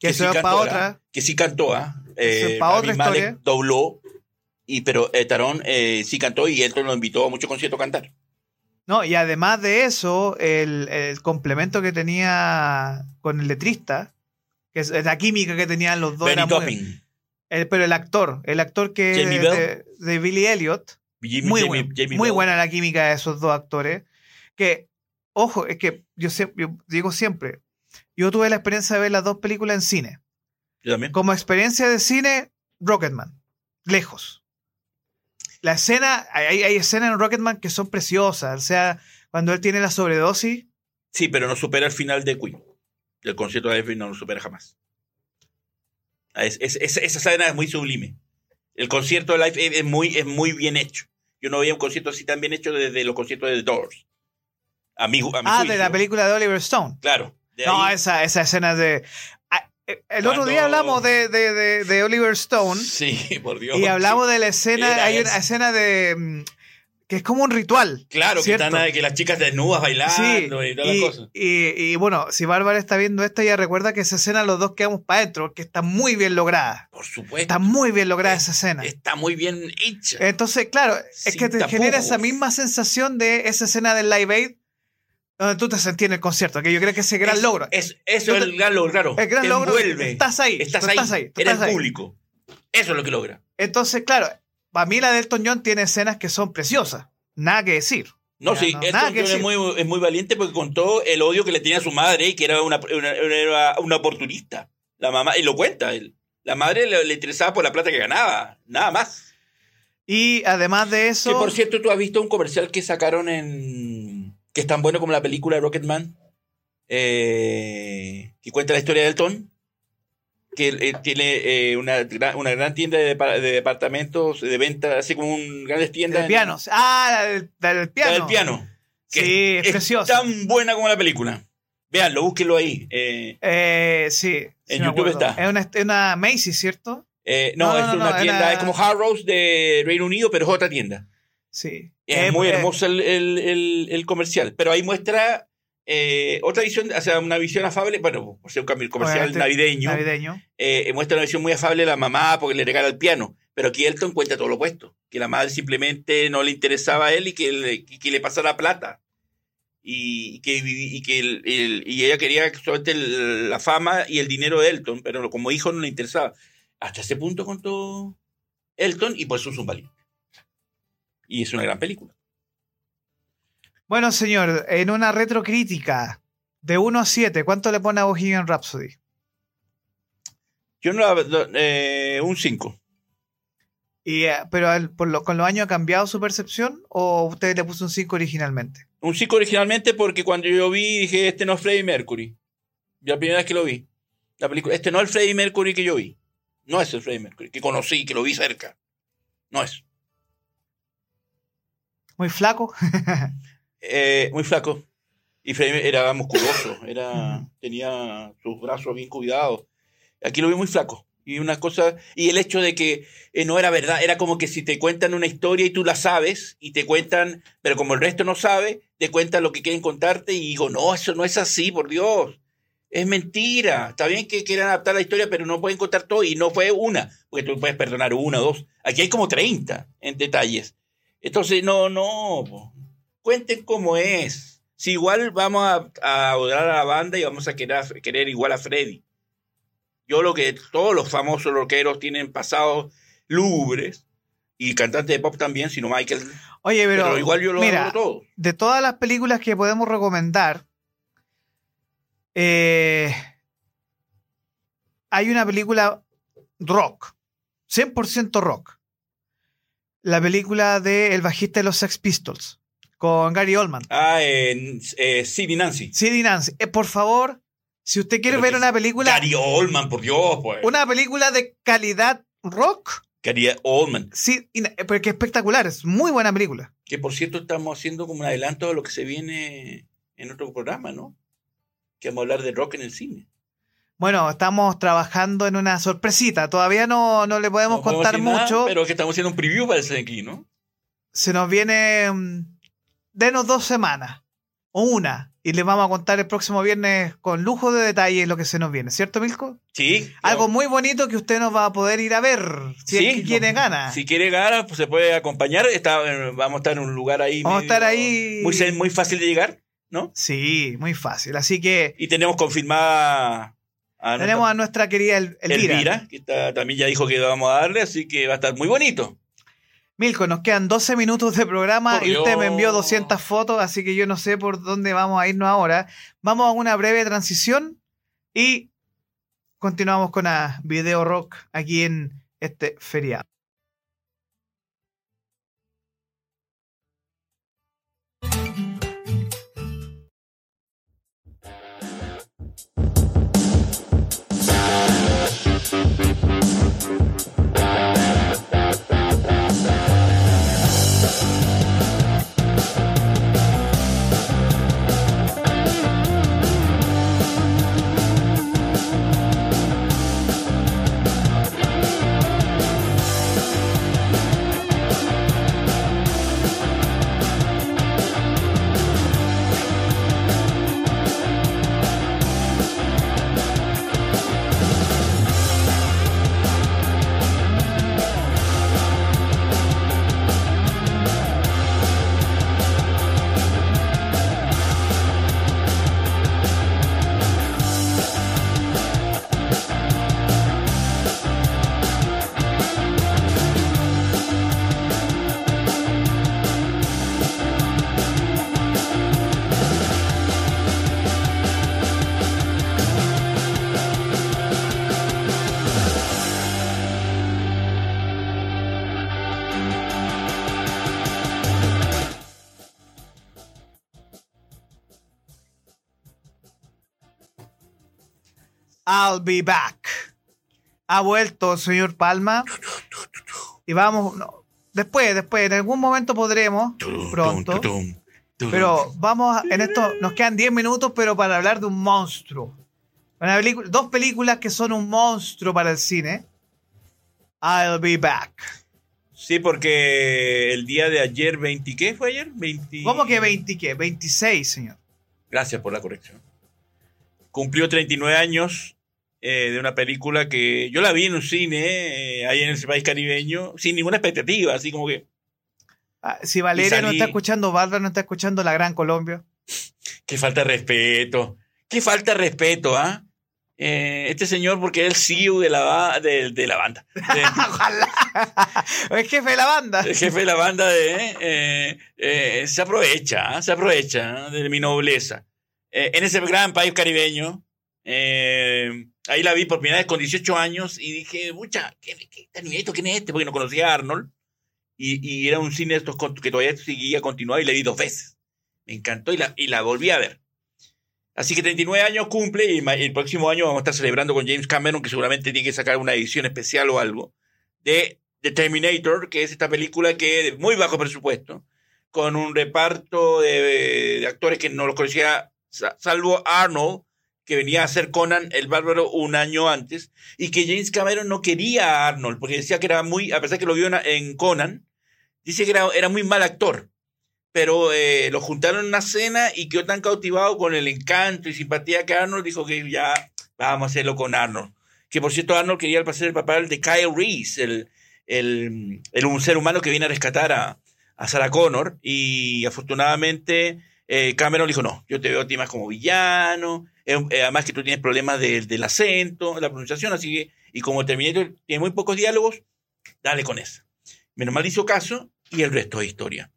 que, va para cantó, otra. Que sí cantó, ¿ah? Eh, pa' Rami otra historia. dobló, y, pero eh, Tarón eh, sí cantó y Elton lo invitó a muchos conciertos a cantar. No, y además de eso, el, el complemento que tenía con el letrista, que es la química que tenían los dos. Benny muy- el- pero el actor, el actor que Jamie de, Billy Elliot, Jimmy- muy, Jamie- buen- Jamie muy Bell. buena la química de esos dos actores. Que, ojo, es que yo digo siempre, yo tuve la experiencia de ver las dos películas en cine. Yo también. Como experiencia de cine, Rocketman, lejos. La escena, hay, hay escenas en Rocketman que son preciosas, o sea, cuando él tiene la sobredosis, Sí, pero no supera el final de Queen. El concierto de Elvis no lo supera jamás. Ah, Es, es- es- esa escena es muy sublime. El concierto de Live es muy, es muy bien hecho. Yo no veía un concierto así tan bien hecho desde los conciertos de The Doors. Ah, de la película de Oliver Stone. Claro. De No, ahí- esa, esa escena de... ah, eh, El otro Cuando- día hablamos de, de- de- de Oliver Stone Sí, <laughs> por Dios. y hablamos de la escena, hay una escena de... mm, que es como un ritual. Claro, que, ¿cierto? están ahí, que las chicas desnudas bailando Sí, y todas las cosas. y- y bueno, si Bárbara está viendo esto, ya recuerda que esa escena los dos quedamos para adentro, porque está muy bien lograda. Por supuesto. Está muy bien lograda esa escena. Está muy bien hecha. Entonces, claro, es que te tapujos. genera esa misma sensación de esa escena del Live Aid, donde tú te sentías en el concierto, que yo creo que ese gran Es- logro. Es, eso es el gran logro, claro. el gran Te logro, envuelve. estás ahí, Estás ahí. estás ahí, tú Eres estás ahí. público. Eso es lo que logra. Entonces, claro, para mí la de Elton John tiene escenas que son preciosas. Nada que decir. No, Ya, sí, no, Elton John es muy, es muy valiente porque contó el odio que le tenía a su madre y que era una, una, oportunista. La mamá, y lo cuenta él. La madre le, le interesaba por la plata que ganaba, nada más. Y además de eso, Que por cierto, tú has visto un comercial que sacaron en. Que es tan bueno como la película de Rocketman. Eh, que cuenta la historia de Elton. Que eh, tiene eh, una, gran- una gran tienda de, depa- de departamentos de venta, así como un grandes tiendas. de en- pianos. Ah, la del, la del La piano. del piano. que Sí, es preciosa. tan buena como la película. Veanlo, búsquenlo ahí. Eh, Eh, sí. sí En YouTube está. Es una, es una Macy's, ¿cierto? no, No, no, es una no, tienda, era- es como Harrows de Reino Unido, pero es otra tienda. Sí. Es Eh, muy eh, hermoso el, el- el- el comercial. Pero ahí muestra eh, otra visión, o sea, una visión afable, bueno, por ser un cambio comercial navideño, Navideño. eh, muestra una visión muy afable de la mamá porque le regala el piano. Pero aquí Elton cuenta todo lo opuesto, que la madre simplemente no le interesaba a él y que le, que le pasara plata. Y, y que, y, que el- el- y ella quería solamente el- la fama y el dinero de Elton, pero como hijo no le interesaba. Hasta ese punto contó Elton y por eso es un valiente. Y es una gran película. Bueno, señor, en una retrocrítica de 1 a 7, ¿cuánto le pone a Bohemian Rhapsody? Yo no la, eh, un 5. Y, eh, pero él, por lo- con los años ha cambiado su percepción o usted le puso un 5 originalmente. Un 5 originalmente porque cuando yo vi dije, este no es Freddie Mercury. La primera vez que lo vi. La película, este no es el Freddie Mercury que yo vi. No es el Freddie Mercury, que conocí, que lo vi cerca. No es. Muy flaco. <laughs> Eh, muy flaco. Y Freddie era musculoso, <laughs> era, tenía sus brazos bien cuidados. Aquí lo vi muy flaco. Y una cosa, y el hecho de que eh, no era verdad, era como que si te cuentan una historia y tú la sabes, y te cuentan, pero como el resto no sabe, te cuentan lo que quieren contarte, y digo, no, eso no es así, por Dios. Es mentira. Está bien que quieran adaptar la historia, pero no pueden contar todo, y no fue una, porque tú puedes perdonar una o dos. Aquí hay como 30 en detalles. Entonces, no, no. po. Cuenten cómo es. Si igual vamos a, a adorar a la banda y vamos a querer, querer igual a Freddy. Yo lo que todos los famosos rockeros tienen pasados lúgubres y cantantes de pop también, sino Michael. Oye, pero, Pero, igual yo lo mira, todo. de todas las películas que podemos recomendar, eh, hay una película rock, 100% rock. La película de El bajista de los Sex Pistols, con Gary Oldman. Ah, en eh, Sid y Nancy. Sí, Nancy, eh, por favor, si usted quiere Pero ver una película, Gary Oldman, por Dios, pues. una película de calidad rock, Gary Oldman. sí, porque es espectacular, es muy buena película. Que por cierto estamos haciendo como un adelanto de lo que se viene en otro programa, ¿no? Que vamos a hablar de rock en el cine. Bueno, estamos trabajando en una sorpresita. Todavía no, no le podemos No contar decir nada, mucho. pero que estamos haciendo un preview para ese aquí, ¿no? Se nos viene. mm, Denos dos semanas. O una. Y les vamos a contar el próximo viernes con lujo de detalles lo que se nos viene. ¿Cierto, Milko? Sí. Algo muy bonito que usted nos va a poder ir a ver. Si es que no, ganas. Si quiere ganas, pues se puede acompañar. Está, eh, vamos a estar en un lugar ahí. Vamos a estar ahí. Muy, muy fácil de llegar, ¿no? Sí, muy fácil. Así que Y tenemos confirmada a tenemos a nuestra querida El- Elvira. Elvira, que está- también ya dijo que vamos a darle, así que va a estar muy bonito. Milko, nos quedan 12 minutos de programa Por y usted me envió 200 fotos, así que yo no sé por dónde vamos a irnos ahora. Vamos a una breve transición y continuamos con a Video Rock aquí en este feriado. I'll be back. Ha vuelto, señor Palma. Y vamos, no, después, después, en algún momento podremos, pronto. Pero vamos, a- en esto nos quedan 10 minutos, pero para hablar de un monstruo. Una película- dos películas que son un monstruo para el cine. I'll be back. Sí, porque el día de ayer, 20, ¿qué fue ayer? 20... ¿Cómo que 20 qué? 26, señor. Gracias por la corrección. Cumplió 39 años eh, de una película que yo la vi en un cine, eh, ahí en ese país caribeño, sin ninguna expectativa, así como que, Ah, Si Valeria no está escuchando, Bárbara no está escuchando La Gran Colombia. qué falta de respeto, qué falta de respeto, ¿ah? Eh, este señor, porque es el CEO de la, de, de la banda, <laughs> de- Ojalá. es jefe de la banda. el jefe de la banda de, eh, eh, se aprovecha, ¿ah? se aprovecha ¿ah? de mi nobleza. Eh, en ese gran país caribeño, eh, Ahí la vi por primera vez con 18 años y dije, mucha, ¿qué, qué? ¿Quién es este? Porque no conocía a Arnold. Y, y era un cine estos que todavía seguía continuado y la vi dos veces. Me encantó y la, y la volví a ver. Así que 39 años cumple y el próximo año vamos a estar celebrando con James Cameron, que seguramente tiene que sacar una edición especial o algo, de The Terminator, que es esta película que de muy bajo presupuesto, con un reparto de, de actores que no los conocía, sa- salvo Arnold, que venía a hacer Conan el Bárbaro un año antes, y que James Cameron no quería a Arnold, porque decía que era muy, a pesar que lo vio en, Conan, dice que era, era muy mal actor pero eh, lo juntaron en una cena y quedó tan cautivado con el encanto y simpatía que Arnold dijo que ya vamos a hacerlo con Arnold. Que por cierto, Arnold quería pasar el papel de Kyle Reese, el, el, el un ser humano que viene a rescatar a, a Sarah Connor. Y afortunadamente eh, Cameron dijo: No, yo te veo a ti más como villano. eh, eh, además, que tú tienes problemas del- del acento, de la pronunciación. Así que, y como Terminator tiene muy pocos diálogos, dale con eso. Menos mal hizo caso y el resto es historia.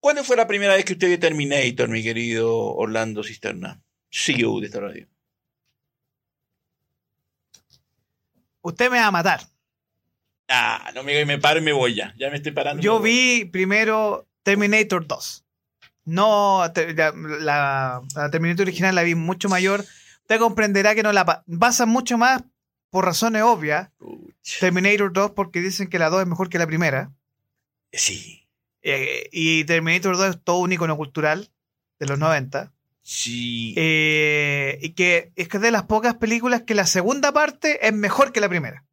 ¿Cuándo fue la primera vez que usted vio Terminator, mi querido Orlando Cisterna? CEO de esta radio. Usted me va a matar. Ah, no me, me paro y me voy ya. Ya me estoy parando. Yo vi primero Terminator 2. No, la, la- la Terminator original la vi mucho mayor. Usted comprenderá que no la pa- pasa mucho más por razones obvias. Terminator 2 porque dicen que la 2 es mejor que la primera. Sí. Eh, y Terminator 2 es todo un icono cultural de los 90. Sí. Eh, y que es que es de las pocas películas que la segunda parte es mejor que la primera.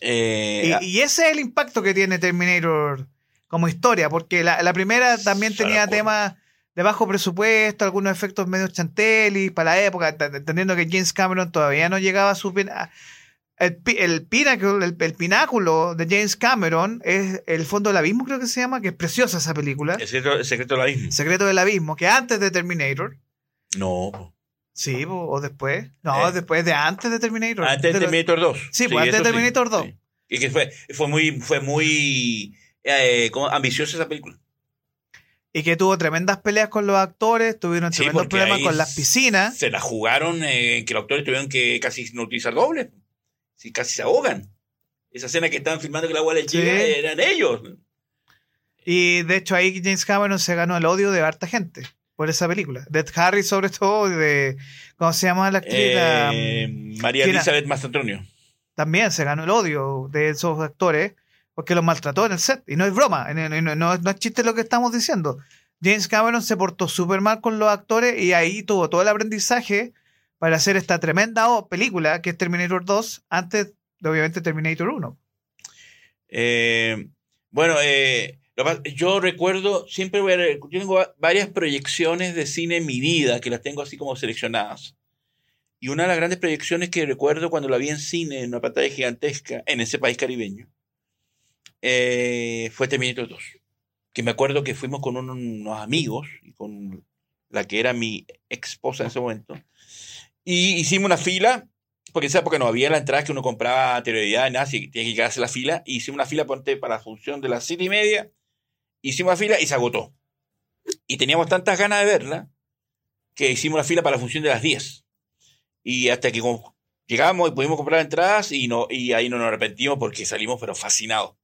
Eh, Y, ah, y ese es el impacto que tiene Terminator como historia, porque la, la primera también tenía temas de bajo presupuesto, algunos efectos medio chantelis para la época, entendiendo que James Cameron todavía no llegaba a su... El, pi- el, pináculo, el, el pináculo de James Cameron es El Fondo del Abismo, creo que se llama, que es preciosa esa película. el secreto, el secreto del abismo. Secreto del Abismo, que antes de Terminator. No. Sí, o después. No, Eh. después de antes de Terminator. Antes de Terminator 2. Sí, pues, antes de Terminator 2. sí. Y que fue, fue muy, fue muy eh, como ambiciosa esa película. Y que tuvo tremendas peleas con los actores, tuvieron Sí, tremendos problemas con las piscinas. Se la jugaron eh, que los actores tuvieron que casi no utilizar doble. Sí, casi se ahogan. Esa escena que estaban filmando que la agua les Sí. eran ellos. Y de hecho ahí James Cameron se ganó el odio de harta gente por esa película. De Ed Harris sobre todo, de... ¿Cómo se llama la actriz? La- Eh, María. Elizabeth Mastrantonio. también se ganó el odio de esos actores porque los maltrató en el set. Y no es broma, no, es chiste lo que estamos diciendo. James Cameron se portó súper mal con los actores y ahí tuvo todo el aprendizaje para hacer esta tremenda película que es Terminator 2 antes de obviamente Terminator 1. Eh, bueno, eh, yo recuerdo, siempre voy a, yo tengo va- varias proyecciones de cine en mi vida que las tengo así como seleccionadas. Y una de las grandes proyecciones que recuerdo cuando la vi en cine, en una pantalla gigantesca, en ese país caribeño, eh, fue Terminator 2. Que me acuerdo que fuimos con un- unos amigos y con la que era mi esposa en ese momento. Y hicimos una fila porque en esa época no había la entrada que uno compraba anterioridad, nada, que tenía que llegarse a la fila. Y hicimos una fila ponte, para la función de las siete y media. Hicimos la fila y se agotó. Y teníamos tantas ganas de verla que hicimos la fila para la función de las 10. Y hasta que llegamos y pudimos comprar entradas y, no, y ahí no nos arrepentimos porque salimos pero fascinados.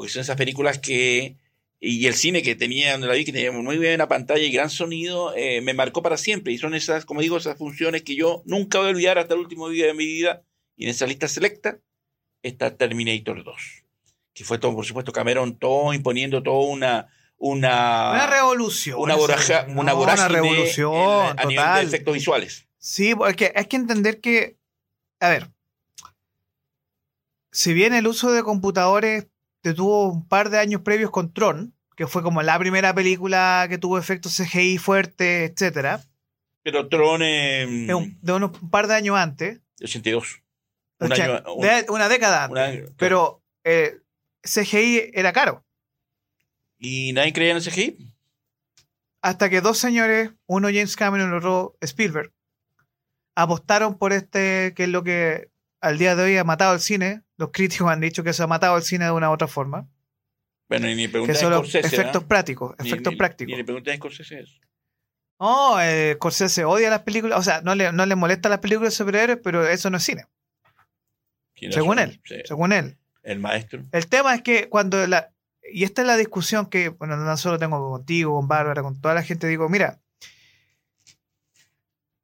Porque son esas películas que... Y el cine que tenía, donde la vi, que tenía muy buena pantalla y gran sonido, eh, me marcó para siempre. Y son esas, como digo, esas funciones que yo nunca voy a olvidar hasta el último día de mi vida. Y en esa lista selecta está Terminator 2. Que fue todo, por supuesto, Cameron todo imponiendo toda una... Una, Una revolución. una, una No, vorágine una revolución en- a nivel de efectos visuales. Sí, porque hay que entender que, a ver, si bien el uso de computadores te tuvo un par de años previos con Tron, que fue como la primera película que tuvo efectos CGI fuertes, etcétera, Pero Tron en de un, de unos un par de años antes, 82. Un o sea, año- un- de- una década antes, pero eh, CGI era caro. Y nadie creía en el CGI. Hasta que dos señores, uno James Cameron y otro Spielberg, apostaron por este, que es lo que al día de hoy ha matado el cine. Los críticos han dicho que se ha matado el cine de una u otra forma. Bueno, y ni Que son los Scorsese. efectos prácticos. Efectos ni- prácticos. Ni le pregunté a Scorsese eso. No, eh, Scorsese odia las películas, o sea, no le, no le molesta las películas de superhéroes, pero eso no es cine, ¿Quién según él, Sí, según él. El maestro. El tema es que cuando la. Y esta es la discusión que, bueno, no solo tengo contigo, con Bárbara, con toda la gente, digo, mira,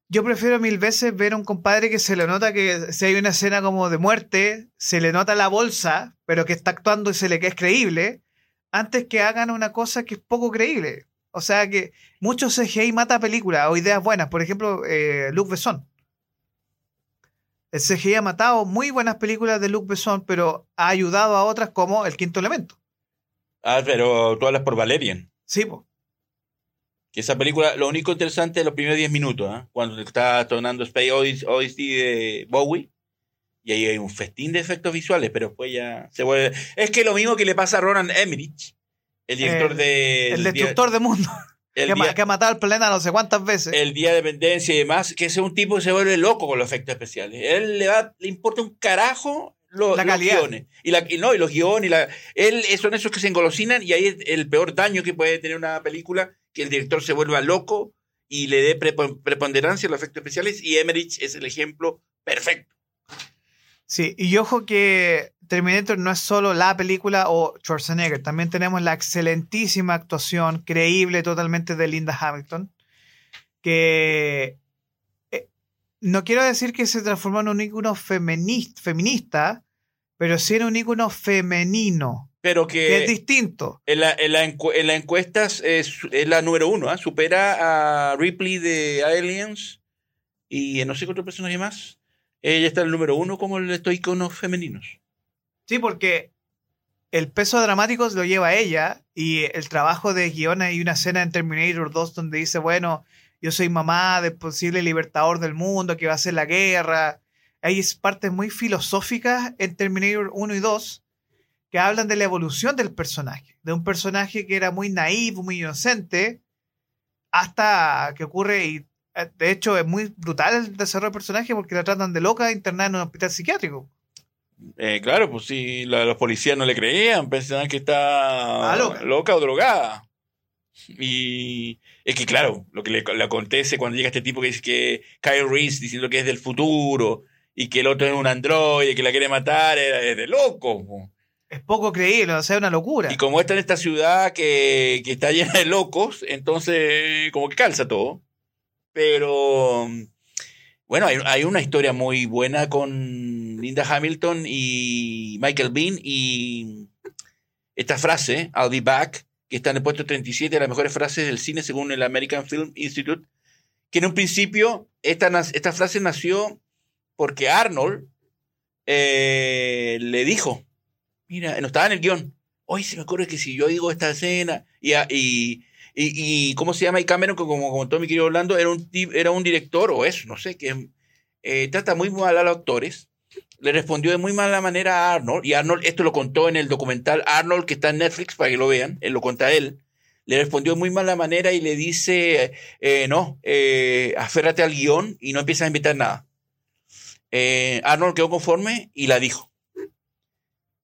yo prefiero mil veces ver a un compadre que se le nota que si hay una escena como de muerte, se le nota la bolsa, pero que está actuando y se le que es creíble, antes que hagan una cosa que es poco creíble. O sea que mucho CGI mata películas o ideas buenas. Por ejemplo, eh, Luc Besson. El CGI ha matado muy buenas películas de Luc Besson, pero ha ayudado a otras como El Quinto Elemento. Ah, pero tú hablas por Valerian. Sí, po. Que esa película, lo único interesante es los primeros 10 minutos, ¿ah? cuando está sonando Space Odyssey, de Bowie. Y ahí hay un festín de efectos visuales, pero después ya se vuelve. Es que lo mismo que le pasa a Ronan Emmerich, el director El- de. el destructor de mundo. el que, día- que ha matado al planeta no sé cuántas veces. el Día de Dependencia y demás, que ese es un tipo que se vuelve loco con los efectos especiales. Él le, va, le importa un carajo La los guiones. Y, la, y no, y los guiones. Y la, él eh, son esos que se engolosinan y ahí es el peor daño que puede tener una película, que el director se vuelva loco y le dé prepo- preponderancia a los efectos especiales. Y Emmerich es el ejemplo perfecto. Sí, y ojo que Terminator no es solo la película o Schwarzenegger, también tenemos la excelentísima actuación, creíble totalmente de Linda Hamilton, que eh, no quiero decir que se transformó en un ícono femini- feminista, pero sí en un ícono femenino, Pero que es distinto. en la, en la, encu- en la encuestas es, es la número uno. ¿ah? Supera a Ripley de Aliens y no sé qué otro personaje más. Ella está en el número uno como el estos iconos femeninos. Sí, porque el peso dramático lo lleva ella y el trabajo de guion hay una escena en Terminator 2 donde dice, bueno, yo soy mamá del posible libertador del mundo que va a hacer la guerra. Hay es- partes muy filosóficas en Terminator 1 y 2 que hablan de la evolución del personaje, de un personaje que era muy naive, muy inocente, hasta que ocurre y eh, de hecho es muy brutal el desarrollo del personaje porque la tratan de loca internada en un hospital psiquiátrico. Eh, claro, pues sí, la- los policías no le creían, pensaban que está Ah, loca. o drogada. Y es que, claro, lo que le, le acontece cuando llega este tipo que dice que Kyle Reese diciendo que es del futuro y que el otro es un androide que la quiere matar, es, es de loco. po. Es poco creíble, o sea, es una locura. Y como está en esta ciudad que, que está llena de locos, entonces como que calza todo. Pero bueno, hay, una historia muy buena con Linda Hamilton y Michael Bean y esta frase, I'll be back, que está en el puesto 37 de las mejores frases del cine según el American Film Institute, que en un principio esta, esta frase nació porque Arnold eh, le dijo, mira, no estaba en el guion, hoy se me ocurre que si yo digo esta escena y, a- y, y, ¿cómo se llama? Y Cameron, como comentó mi querido Orlando, era un, era un director o eso, no sé, que eh, trata muy mal a los actores. Le respondió de muy mala manera a Arnold, y Arnold, esto lo contó en el documental Arnold, que está en Netflix para que lo vean, él lo cuenta él. Le respondió de muy mala manera y le dice, eh, no, eh, aférrate al guion y no empiezas a inventar nada. Eh, Arnold quedó conforme y la dijo.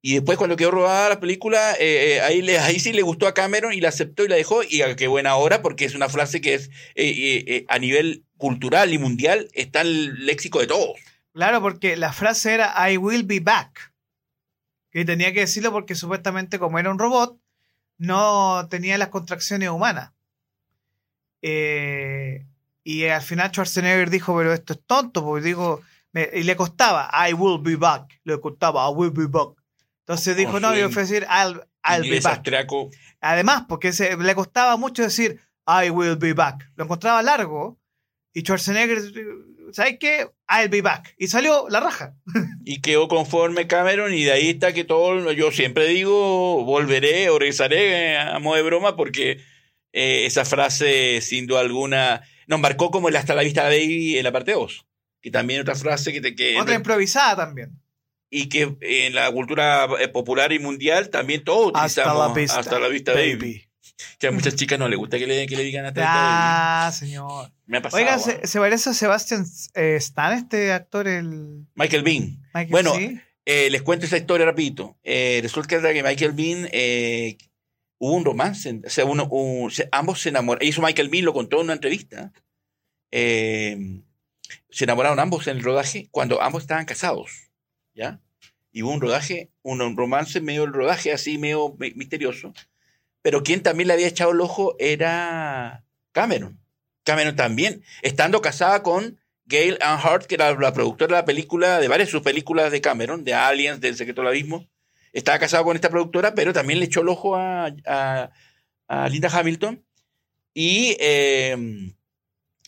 Y después cuando quedó rodada la película, eh, eh, ahí, ahí sí le gustó a Cameron y la aceptó y la dejó. Y qué buena hora, porque es una frase que es eh, a nivel cultural y mundial, está el léxico de todos. Claro, porque la frase era I will be back. Que tenía que decirlo porque supuestamente como era un robot, no tenía las contracciones humanas. Y al final Schwarzenegger dijo, pero esto es tonto, porque dijo, y le costaba, I will be back. Le costaba, I will be back. Entonces dijo, Con no, yo fui a decir, I'll, I'll be back. Además, porque se, le costaba mucho decir I will be back. Lo encontraba largo. Y Schwarzenegger, ¿sabes qué? I'll be back. Y salió la raja. <laughs> Y quedó conforme Cameron y de ahí está que todo, yo siempre digo, volveré o regresaré a modo de broma porque eh, esa frase sin duda alguna nos marcó como el hasta la vista baby en la parte 2. Que también otra frase que te que Otra improvisada también. Y que en la cultura eh, popular y mundial también todos Hasta utilizamos la vista. hasta la vista baby. Que a muchas chicas no les gusta que le, que le digan hasta la vista Ah, señor. Me ha pasado. Oiga, ah. se, se parece a Sebastian eh, Stan, este actor, el Michael Bean. Michael Bueno, ¿sí? Eh, les cuento esa historia rapidito. Eh, resulta que Michael Bean eh, hubo un romance, o sea, uno, un- se- ambos se enamoraron. Hizo Michael Bean, lo contó en una entrevista. Se enamoraron ambos en el rodaje cuando ambos estaban casados, ¿ya? Y hubo un rodaje, un, romance medio del rodaje, así medio mi- misterioso. Pero quien también le había echado el ojo era Cameron. Cameron también, estando casada con Gail Ann Hart, que era la productora de la película, de varias de sus películas de Cameron, de Aliens, del Secreto del Abismo. Estaba casado con esta productora, pero también le echó el ojo a, a- a Linda Hamilton. Y eh,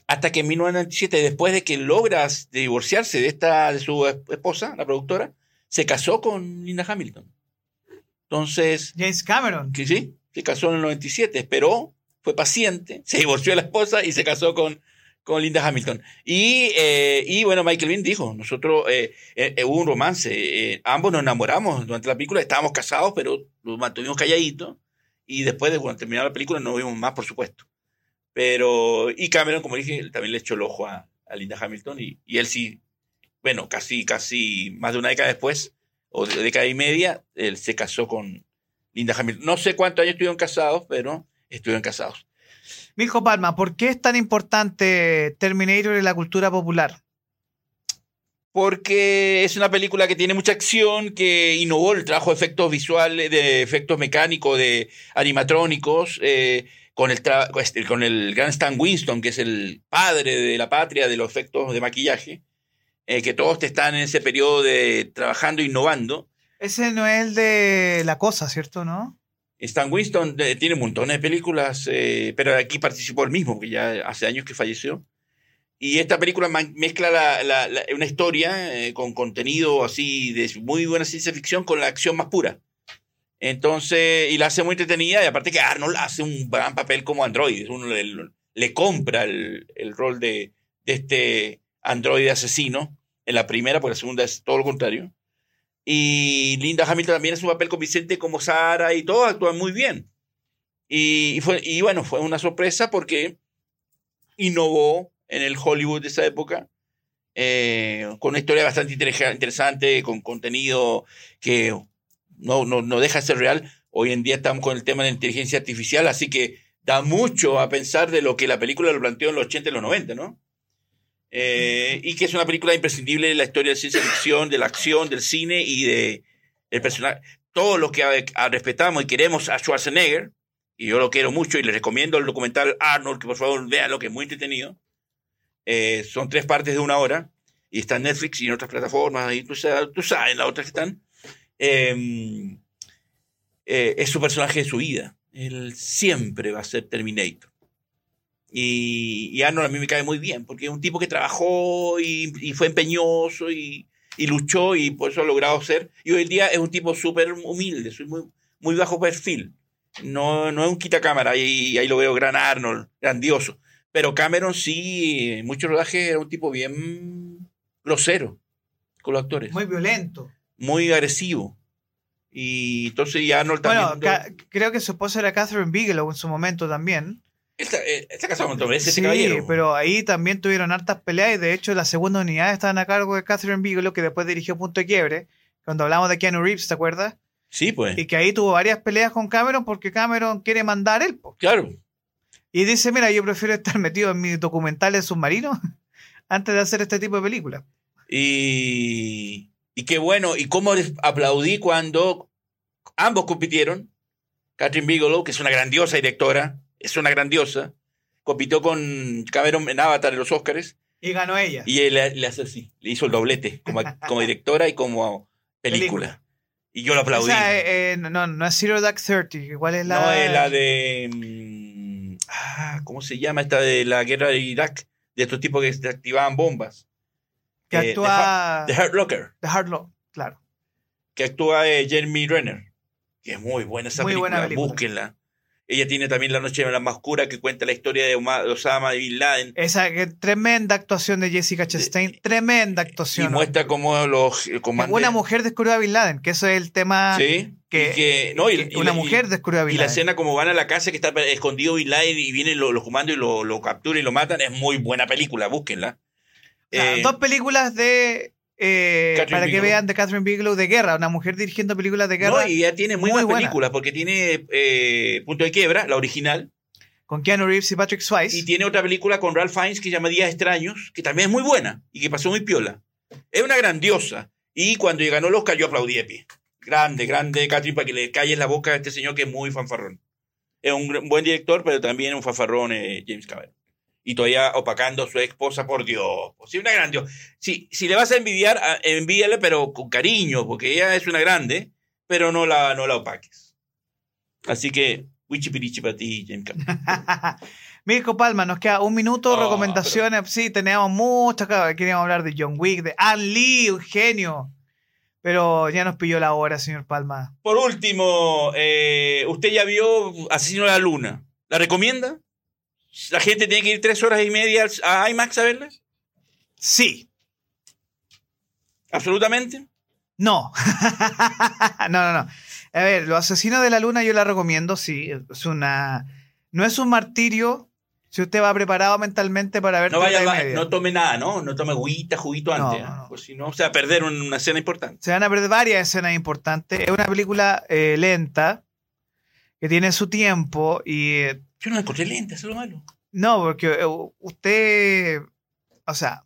hasta que en 1997, después de que logra divorciarse de, esta, de su esposa, la productora, se casó con Linda Hamilton. Entonces, James Cameron. que sí, se casó en el 97, esperó, fue paciente, <laughs> se divorció de la esposa y se casó con, con Linda Hamilton. Y, eh, y bueno, Michael Bean dijo, nosotros eh, eh, hubo un romance, ambos nos enamoramos durante la película, estábamos casados, pero lo mantuvimos calladitos y después de cuando terminó la película no vimos más, por supuesto. Pero, y Cameron, como dije, él también le echó el ojo a, a Linda Hamilton y, y él sí, bueno, casi, casi más de una década después, o de- década y media, él se casó con Linda Hamilton. No sé cuántos años estuvieron casados, pero estuvieron casados. Mirko Palma, ¿por qué es tan importante Terminator en la cultura popular? Porque es una película que tiene mucha acción, que innovó el trabajo de efectos visuales, de efectos mecánicos, de animatrónicos, eh, con, el este, con el gran Stan Winston, que es el padre de la patria de los efectos de maquillaje, eh, que todos están en ese periodo de trabajando, innovando. Ese no es el de la cosa, ¿cierto? ¿No? Stan Winston eh, tiene montones de películas, eh, pero aquí participó él mismo, que ya hace años que falleció. Y esta película mezcla la- la- la- una historia eh, con contenido así de muy buena ciencia ficción con la acción más pura. Entonces, y la hace muy entretenida, y aparte que Arnold hace un gran papel como androide. Uno le, compra el, el rol de, este androide asesino en la primera, porque la segunda es todo lo contrario. Y Linda Hamilton también hace un papel convincente como Sara y todos actúan muy bien. Y, y fue, y bueno, fue una sorpresa porque innovó en el Hollywood de esa época eh, con una historia bastante interesante, con contenido que no, no, no deja de ser real. Hoy en día estamos con el tema de inteligencia artificial, así que da mucho a pensar de lo que la película lo planteó en los 80 y los 90, ¿no? Eh, y que es una película imprescindible de la historia de ciencia ficción, de la acción, del cine y de el personaje. Todo lo que a- a- respetamos y queremos a Schwarzenegger, y yo lo quiero mucho y les recomiendo el documental Arnold, que por favor vean lo que es muy entretenido. Eh, son tres partes de una hora y está en Netflix y en otras plataformas, y tú, sabes, tú sabes las otras que están. Eh, eh, es su personaje de su vida. Él siempre va a ser Terminator. Y, y Arnold a mí me cae muy bien, porque es un tipo que trabajó y, fue empeñoso y, luchó y por eso ha logrado ser. Y hoy en día es un tipo súper humilde, muy, muy bajo perfil. No, no es un quitacámara, ahí, ahí lo veo gran Arnold, grandioso. Pero Cameron sí, en muchos rodajes era un tipo bien grosero con los actores, Muy violento. Muy agresivo. Y entonces y Arnold también... Bueno, creo que su esposa era Catherine Bigelow en su momento también. Él está, él está casado con Tom, ese Sí, caballero. pero ahí también tuvieron hartas peleas y de hecho las segundas unidades estaban a cargo de Catherine Bigelow, que después dirigió Punto de Quiebre, cuando hablamos de Keanu Reeves, ¿te acuerdas? Sí, pues. Y que ahí tuvo varias peleas con Cameron porque Cameron quiere mandar él. po. Claro. Y dice, mira, yo prefiero estar <laughs> metido en mis documentales submarinos <laughs> antes de hacer este tipo de películas. Y, y qué bueno, y cómo les aplaudí cuando ambos compitieron. Catherine Bigelow, que es una grandiosa directora, es una grandiosa, compitió con Cameron en Avatar en los Oscars, Y ganó ella. y él le, hace así, le hizo el doblete como, <laughs> como directora y como película. Película. Y yo lo aplaudí. Esa, eh, eh, no, no es Zero Dark Thirty, igual es la... No, es la de. mm, ah, ¿Cómo se llama? Esta de la guerra de Irak, de estos tipos que activaban bombas. Que eh, actúa... The Hurt Locker. The Hard Lock, claro. que actúa eh, Jeremy Renner, que es muy buena esa Muy película, buena película. búsquenla. Ella tiene también La Noche más Oscura, que cuenta la historia de de Osama y Bin Laden, Esa que, tremenda actuación de Jessica Chastain, tremenda y actuación. muestra cómo los comandantes... Una mujer descubrió a Bin Laden, que eso es el tema Sí, que- y que- no, y- que y una la- y- mujer descubrió a Bin Y la Laden. escena como van a la casa que está escondido Bin Laden y vienen los, los comandos y lo, lo capturan y lo matan, es muy buena película, búsquenla. Eh, dos películas de eh, para que Bigelow. vean de Catherine Bigelow de guerra, una mujer dirigiendo películas de guerra No, y ya tiene muy, muy buenas buena. películas, porque tiene eh, Punto de Quiebra, la original, con Keanu Reeves y Patrick Swayze. y tiene otra película con Ralph Fiennes que se llama Días Extraños, que también es muy buena y que pasó muy piola. Es una grandiosa. Y cuando ganó el Oscar, yo aplaudí de pie. Grande, grande, Catherine, para que le calles la boca a este señor que es muy fanfarrón. Es un buen director, pero también un fanfarrón, eh, James Cameron. Y todavía opacando a su esposa, por Dios. Pues sí, una grande. Si, si le vas a envidiar, a- envíale, pero con cariño, porque ella es una grande, pero no la, no la opaques. Así que, wichipirichi para ti, James. <laughs> Mirko Palma, nos queda un minuto, Oh, recomendaciones. Sí, teníamos muchas, queríamos hablar de John Wick, de Ann Lee, un genio. Pero ya nos pilló la hora, señor Palma. Por último, eh, usted ya vio Asesino de la Luna. ¿La recomienda? ¿La gente tiene que ir tres horas y media a IMAX a verla? Sí, ¿Absolutamente? no. <laughs> no, no, no. A ver, Los Asesinos de la Luna yo la recomiendo, sí. Es una. No es un martirio si usted va preparado mentalmente para ver No vaya, y media. no tome nada, ¿no? No tome agüita, juguito antes. no, ¿ah? no. Pues si no, se va a perder un- una escena importante. Se van a perder varias escenas importantes. Es una película eh, lenta, que tiene su tiempo y eh, Yo no encontré lenta, eso es lo malo. No, porque eh, usted, o sea,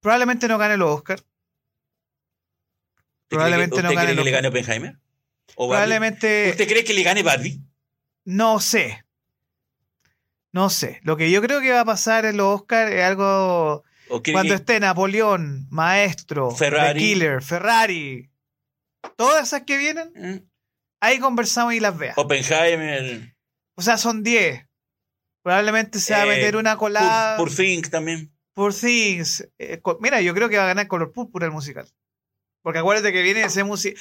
probablemente no gane el Oscar. ¿Usted Probablemente cree que, no usted gane cree que le gane Oppenheimer? Probablemente, ¿Usted cree que le gane Barbie? no sé. No sé. Lo que yo creo que va a pasar en los Oscar es algo ¿O cree cuando que- esté Napoleón, Maestro, Ferrari. The Killer, Ferrari, todas esas que vienen, ¿eh? ahí conversamos y las veas. Oppenheimer. O sea, son 10. Probablemente se va a Eh, meter una colada. Por, Think también. Poor Things. Eh, mira, yo creo que va a ganar color púrpura el musical. Porque acuérdate que viene ese musical.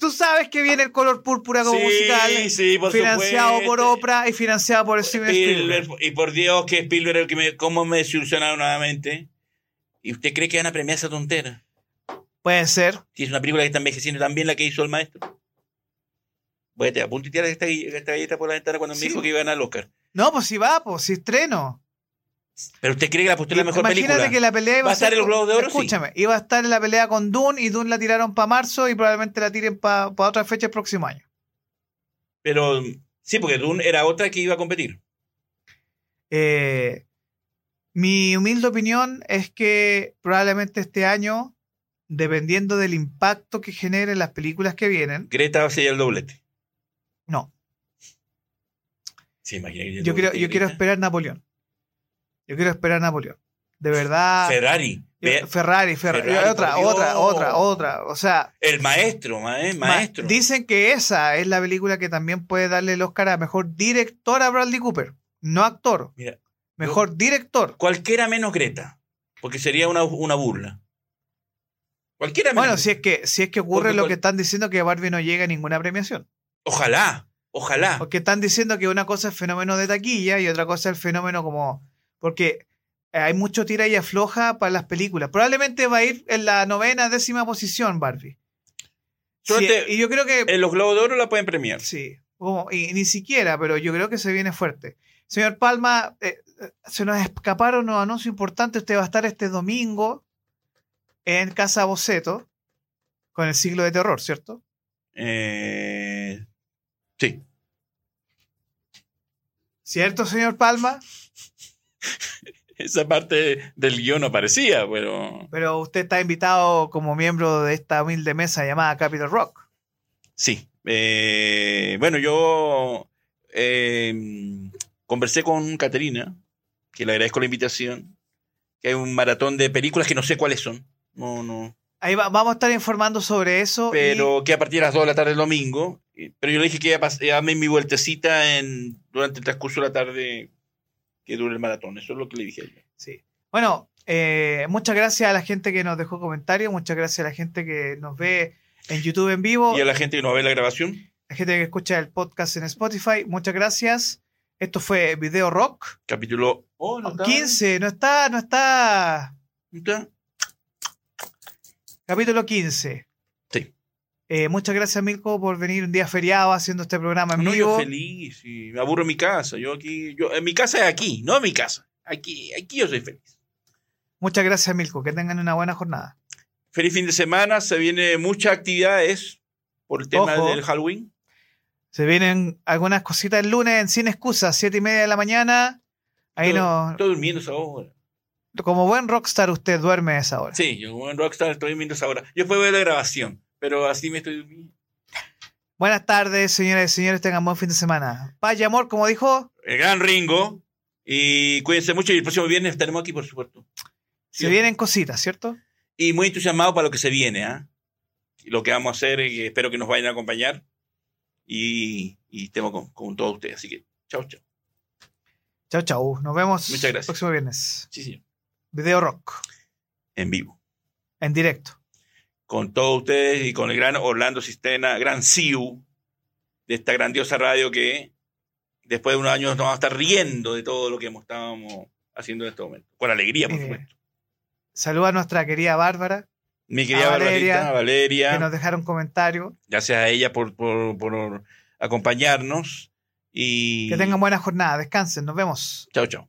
Tú sabes que viene el color púrpura como sí, musical. sí, por financiado supuesto. por Oprah y financiado por Steven Spielberg. Spielberg, y por Dios que Spielberg que me, cómo me desilusionaron nuevamente. ¿Y usted cree que van a premiar esa tontera? Puede ser. Si es una película que está envejeciendo también la que hizo el maestro. Voy a te apunto y tirar esta, esta galleta por la ventana cuando Sí. me dijo que iba a ganar el Oscar. No, pues si va, pues si estreno. Pero usted cree que la postura es la mejor Imagínate película. que la pelea iba ¿Va a estar en los Globos de Oro? Sí. Escúchame, iba a estar en la pelea con Dune y Dune la tiraron para marzo y probablemente la tiren para otra fecha el próximo año. Pero sí, porque Dune era otra que iba a competir. Eh, mi humilde opinión es que probablemente este año, dependiendo del impacto que generen las películas que vienen, Greta va a ser el doblete. No, imagina que yo quiero, yo esperar Napoleón. Yo quiero esperar Napoleón. De verdad. Ferrari. yo- Ferrari, Ferrari, Ferrari, otra, otra, otra, otra. O sea, El maestro, ma- eh, ma- maestro. dicen que esa es la película que también puede darle el Oscar a mejor director a Bradley Cooper, no actor, Mira, mejor director. cualquiera menos Greta. Porque sería una, una burla. Cualquiera menos. Bueno, si es que, si es que ocurre Porque lo que están diciendo que Barbie no llega a ninguna premiación. Ojalá, ojalá. Porque están diciendo que una cosa es fenómeno de taquilla y otra cosa es el fenómeno como. Porque hay mucho tira y afloja para las películas. Probablemente va a ir en la novena, décima posición, Barbie. Sí, y yo creo que. En los Globos de Oro la pueden premiar. Sí, como- y ni siquiera, pero yo creo que se viene fuerte. Señor Palma, eh, eh, se nos escaparon unos anuncios importantes. Usted va a estar este domingo en Casa Boceto con el siglo de terror, ¿cierto? Eh, sí. ¿Cierto, señor Palma? <laughs> Esa parte del guion no aparecía, pero Pero usted está invitado como miembro de esta humilde mesa llamada Capital Rock. sí. Eh, bueno, yo eh, conversé con Caterina, que le agradezco la invitación, que hay un maratón de películas que no sé cuáles son. No, no. Ahí va- vamos a estar informando sobre eso. y- Pero que a partir de las 2 de la tarde el domingo. Pero yo le dije que iba a darme mi vueltecita en, durante el transcurso de la tarde que dure el maratón. Eso es lo que le dije a ella. sí. Bueno, eh, muchas gracias a la gente que nos dejó comentarios, muchas gracias a la gente que nos ve en YouTube en vivo, Y a la gente que no ve la grabación, la gente que escucha el podcast en Spotify, muchas gracias. Esto fue Video Rock capítulo oh, no está. 15, no está, no está. ¿No está? Capítulo 15. Sí. Eh, muchas gracias, Milko, por venir un día feriado haciendo este programa en No, vivo. yo feliz. y me aburro en mi casa. Yo aquí, yo, en mi casa es aquí, no en mi casa. Aquí, aquí yo soy feliz. Muchas gracias, Milko. Que tengan una buena jornada. Feliz fin de semana. Se viene muchas actividades por el tema Ojo. del Halloween. Se vienen algunas cositas el lunes en Sin Excusas, siete y media de la mañana. Ahí no. Estoy durmiendo esa hora. Como buen rockstar, usted duerme a esa hora. Sí, yo como en Rockstar estoy durmiendo esa hora. Yo puedo ver la grabación, pero así me estoy durmiendo. Buenas tardes, señoras y señores. Tengan buen fin de semana. Paz y amor, como dijo. El gran Ringo. Y cuídense mucho y el próximo viernes estaremos aquí, por supuesto. Se vienen cositas, ¿cierto? Y muy entusiasmado para lo que se viene, ¿ah? Y Lo que vamos a hacer y espero que nos vayan a acompañar. Y, y estemos con, con todos ustedes. Así que, chao, chao. Chau, chau. Nos vemos Muchas gracias. el próximo viernes. Sí, señor. Video rock. En vivo. En directo. Con todos ustedes y con el gran Orlando Sistena, gran CIU de esta grandiosa radio que después de unos años nos vamos a estar riendo de todo lo que estábamos haciendo en este momento. Con alegría, por Eh, supuesto. Saluda a nuestra querida Bárbara, Mi querida a Valeria, Valeria. que nos dejaron comentario. Gracias a ella por, por, por acompañarnos. Y Que tengan buena jornada. Descansen. Nos vemos. Chao, chao.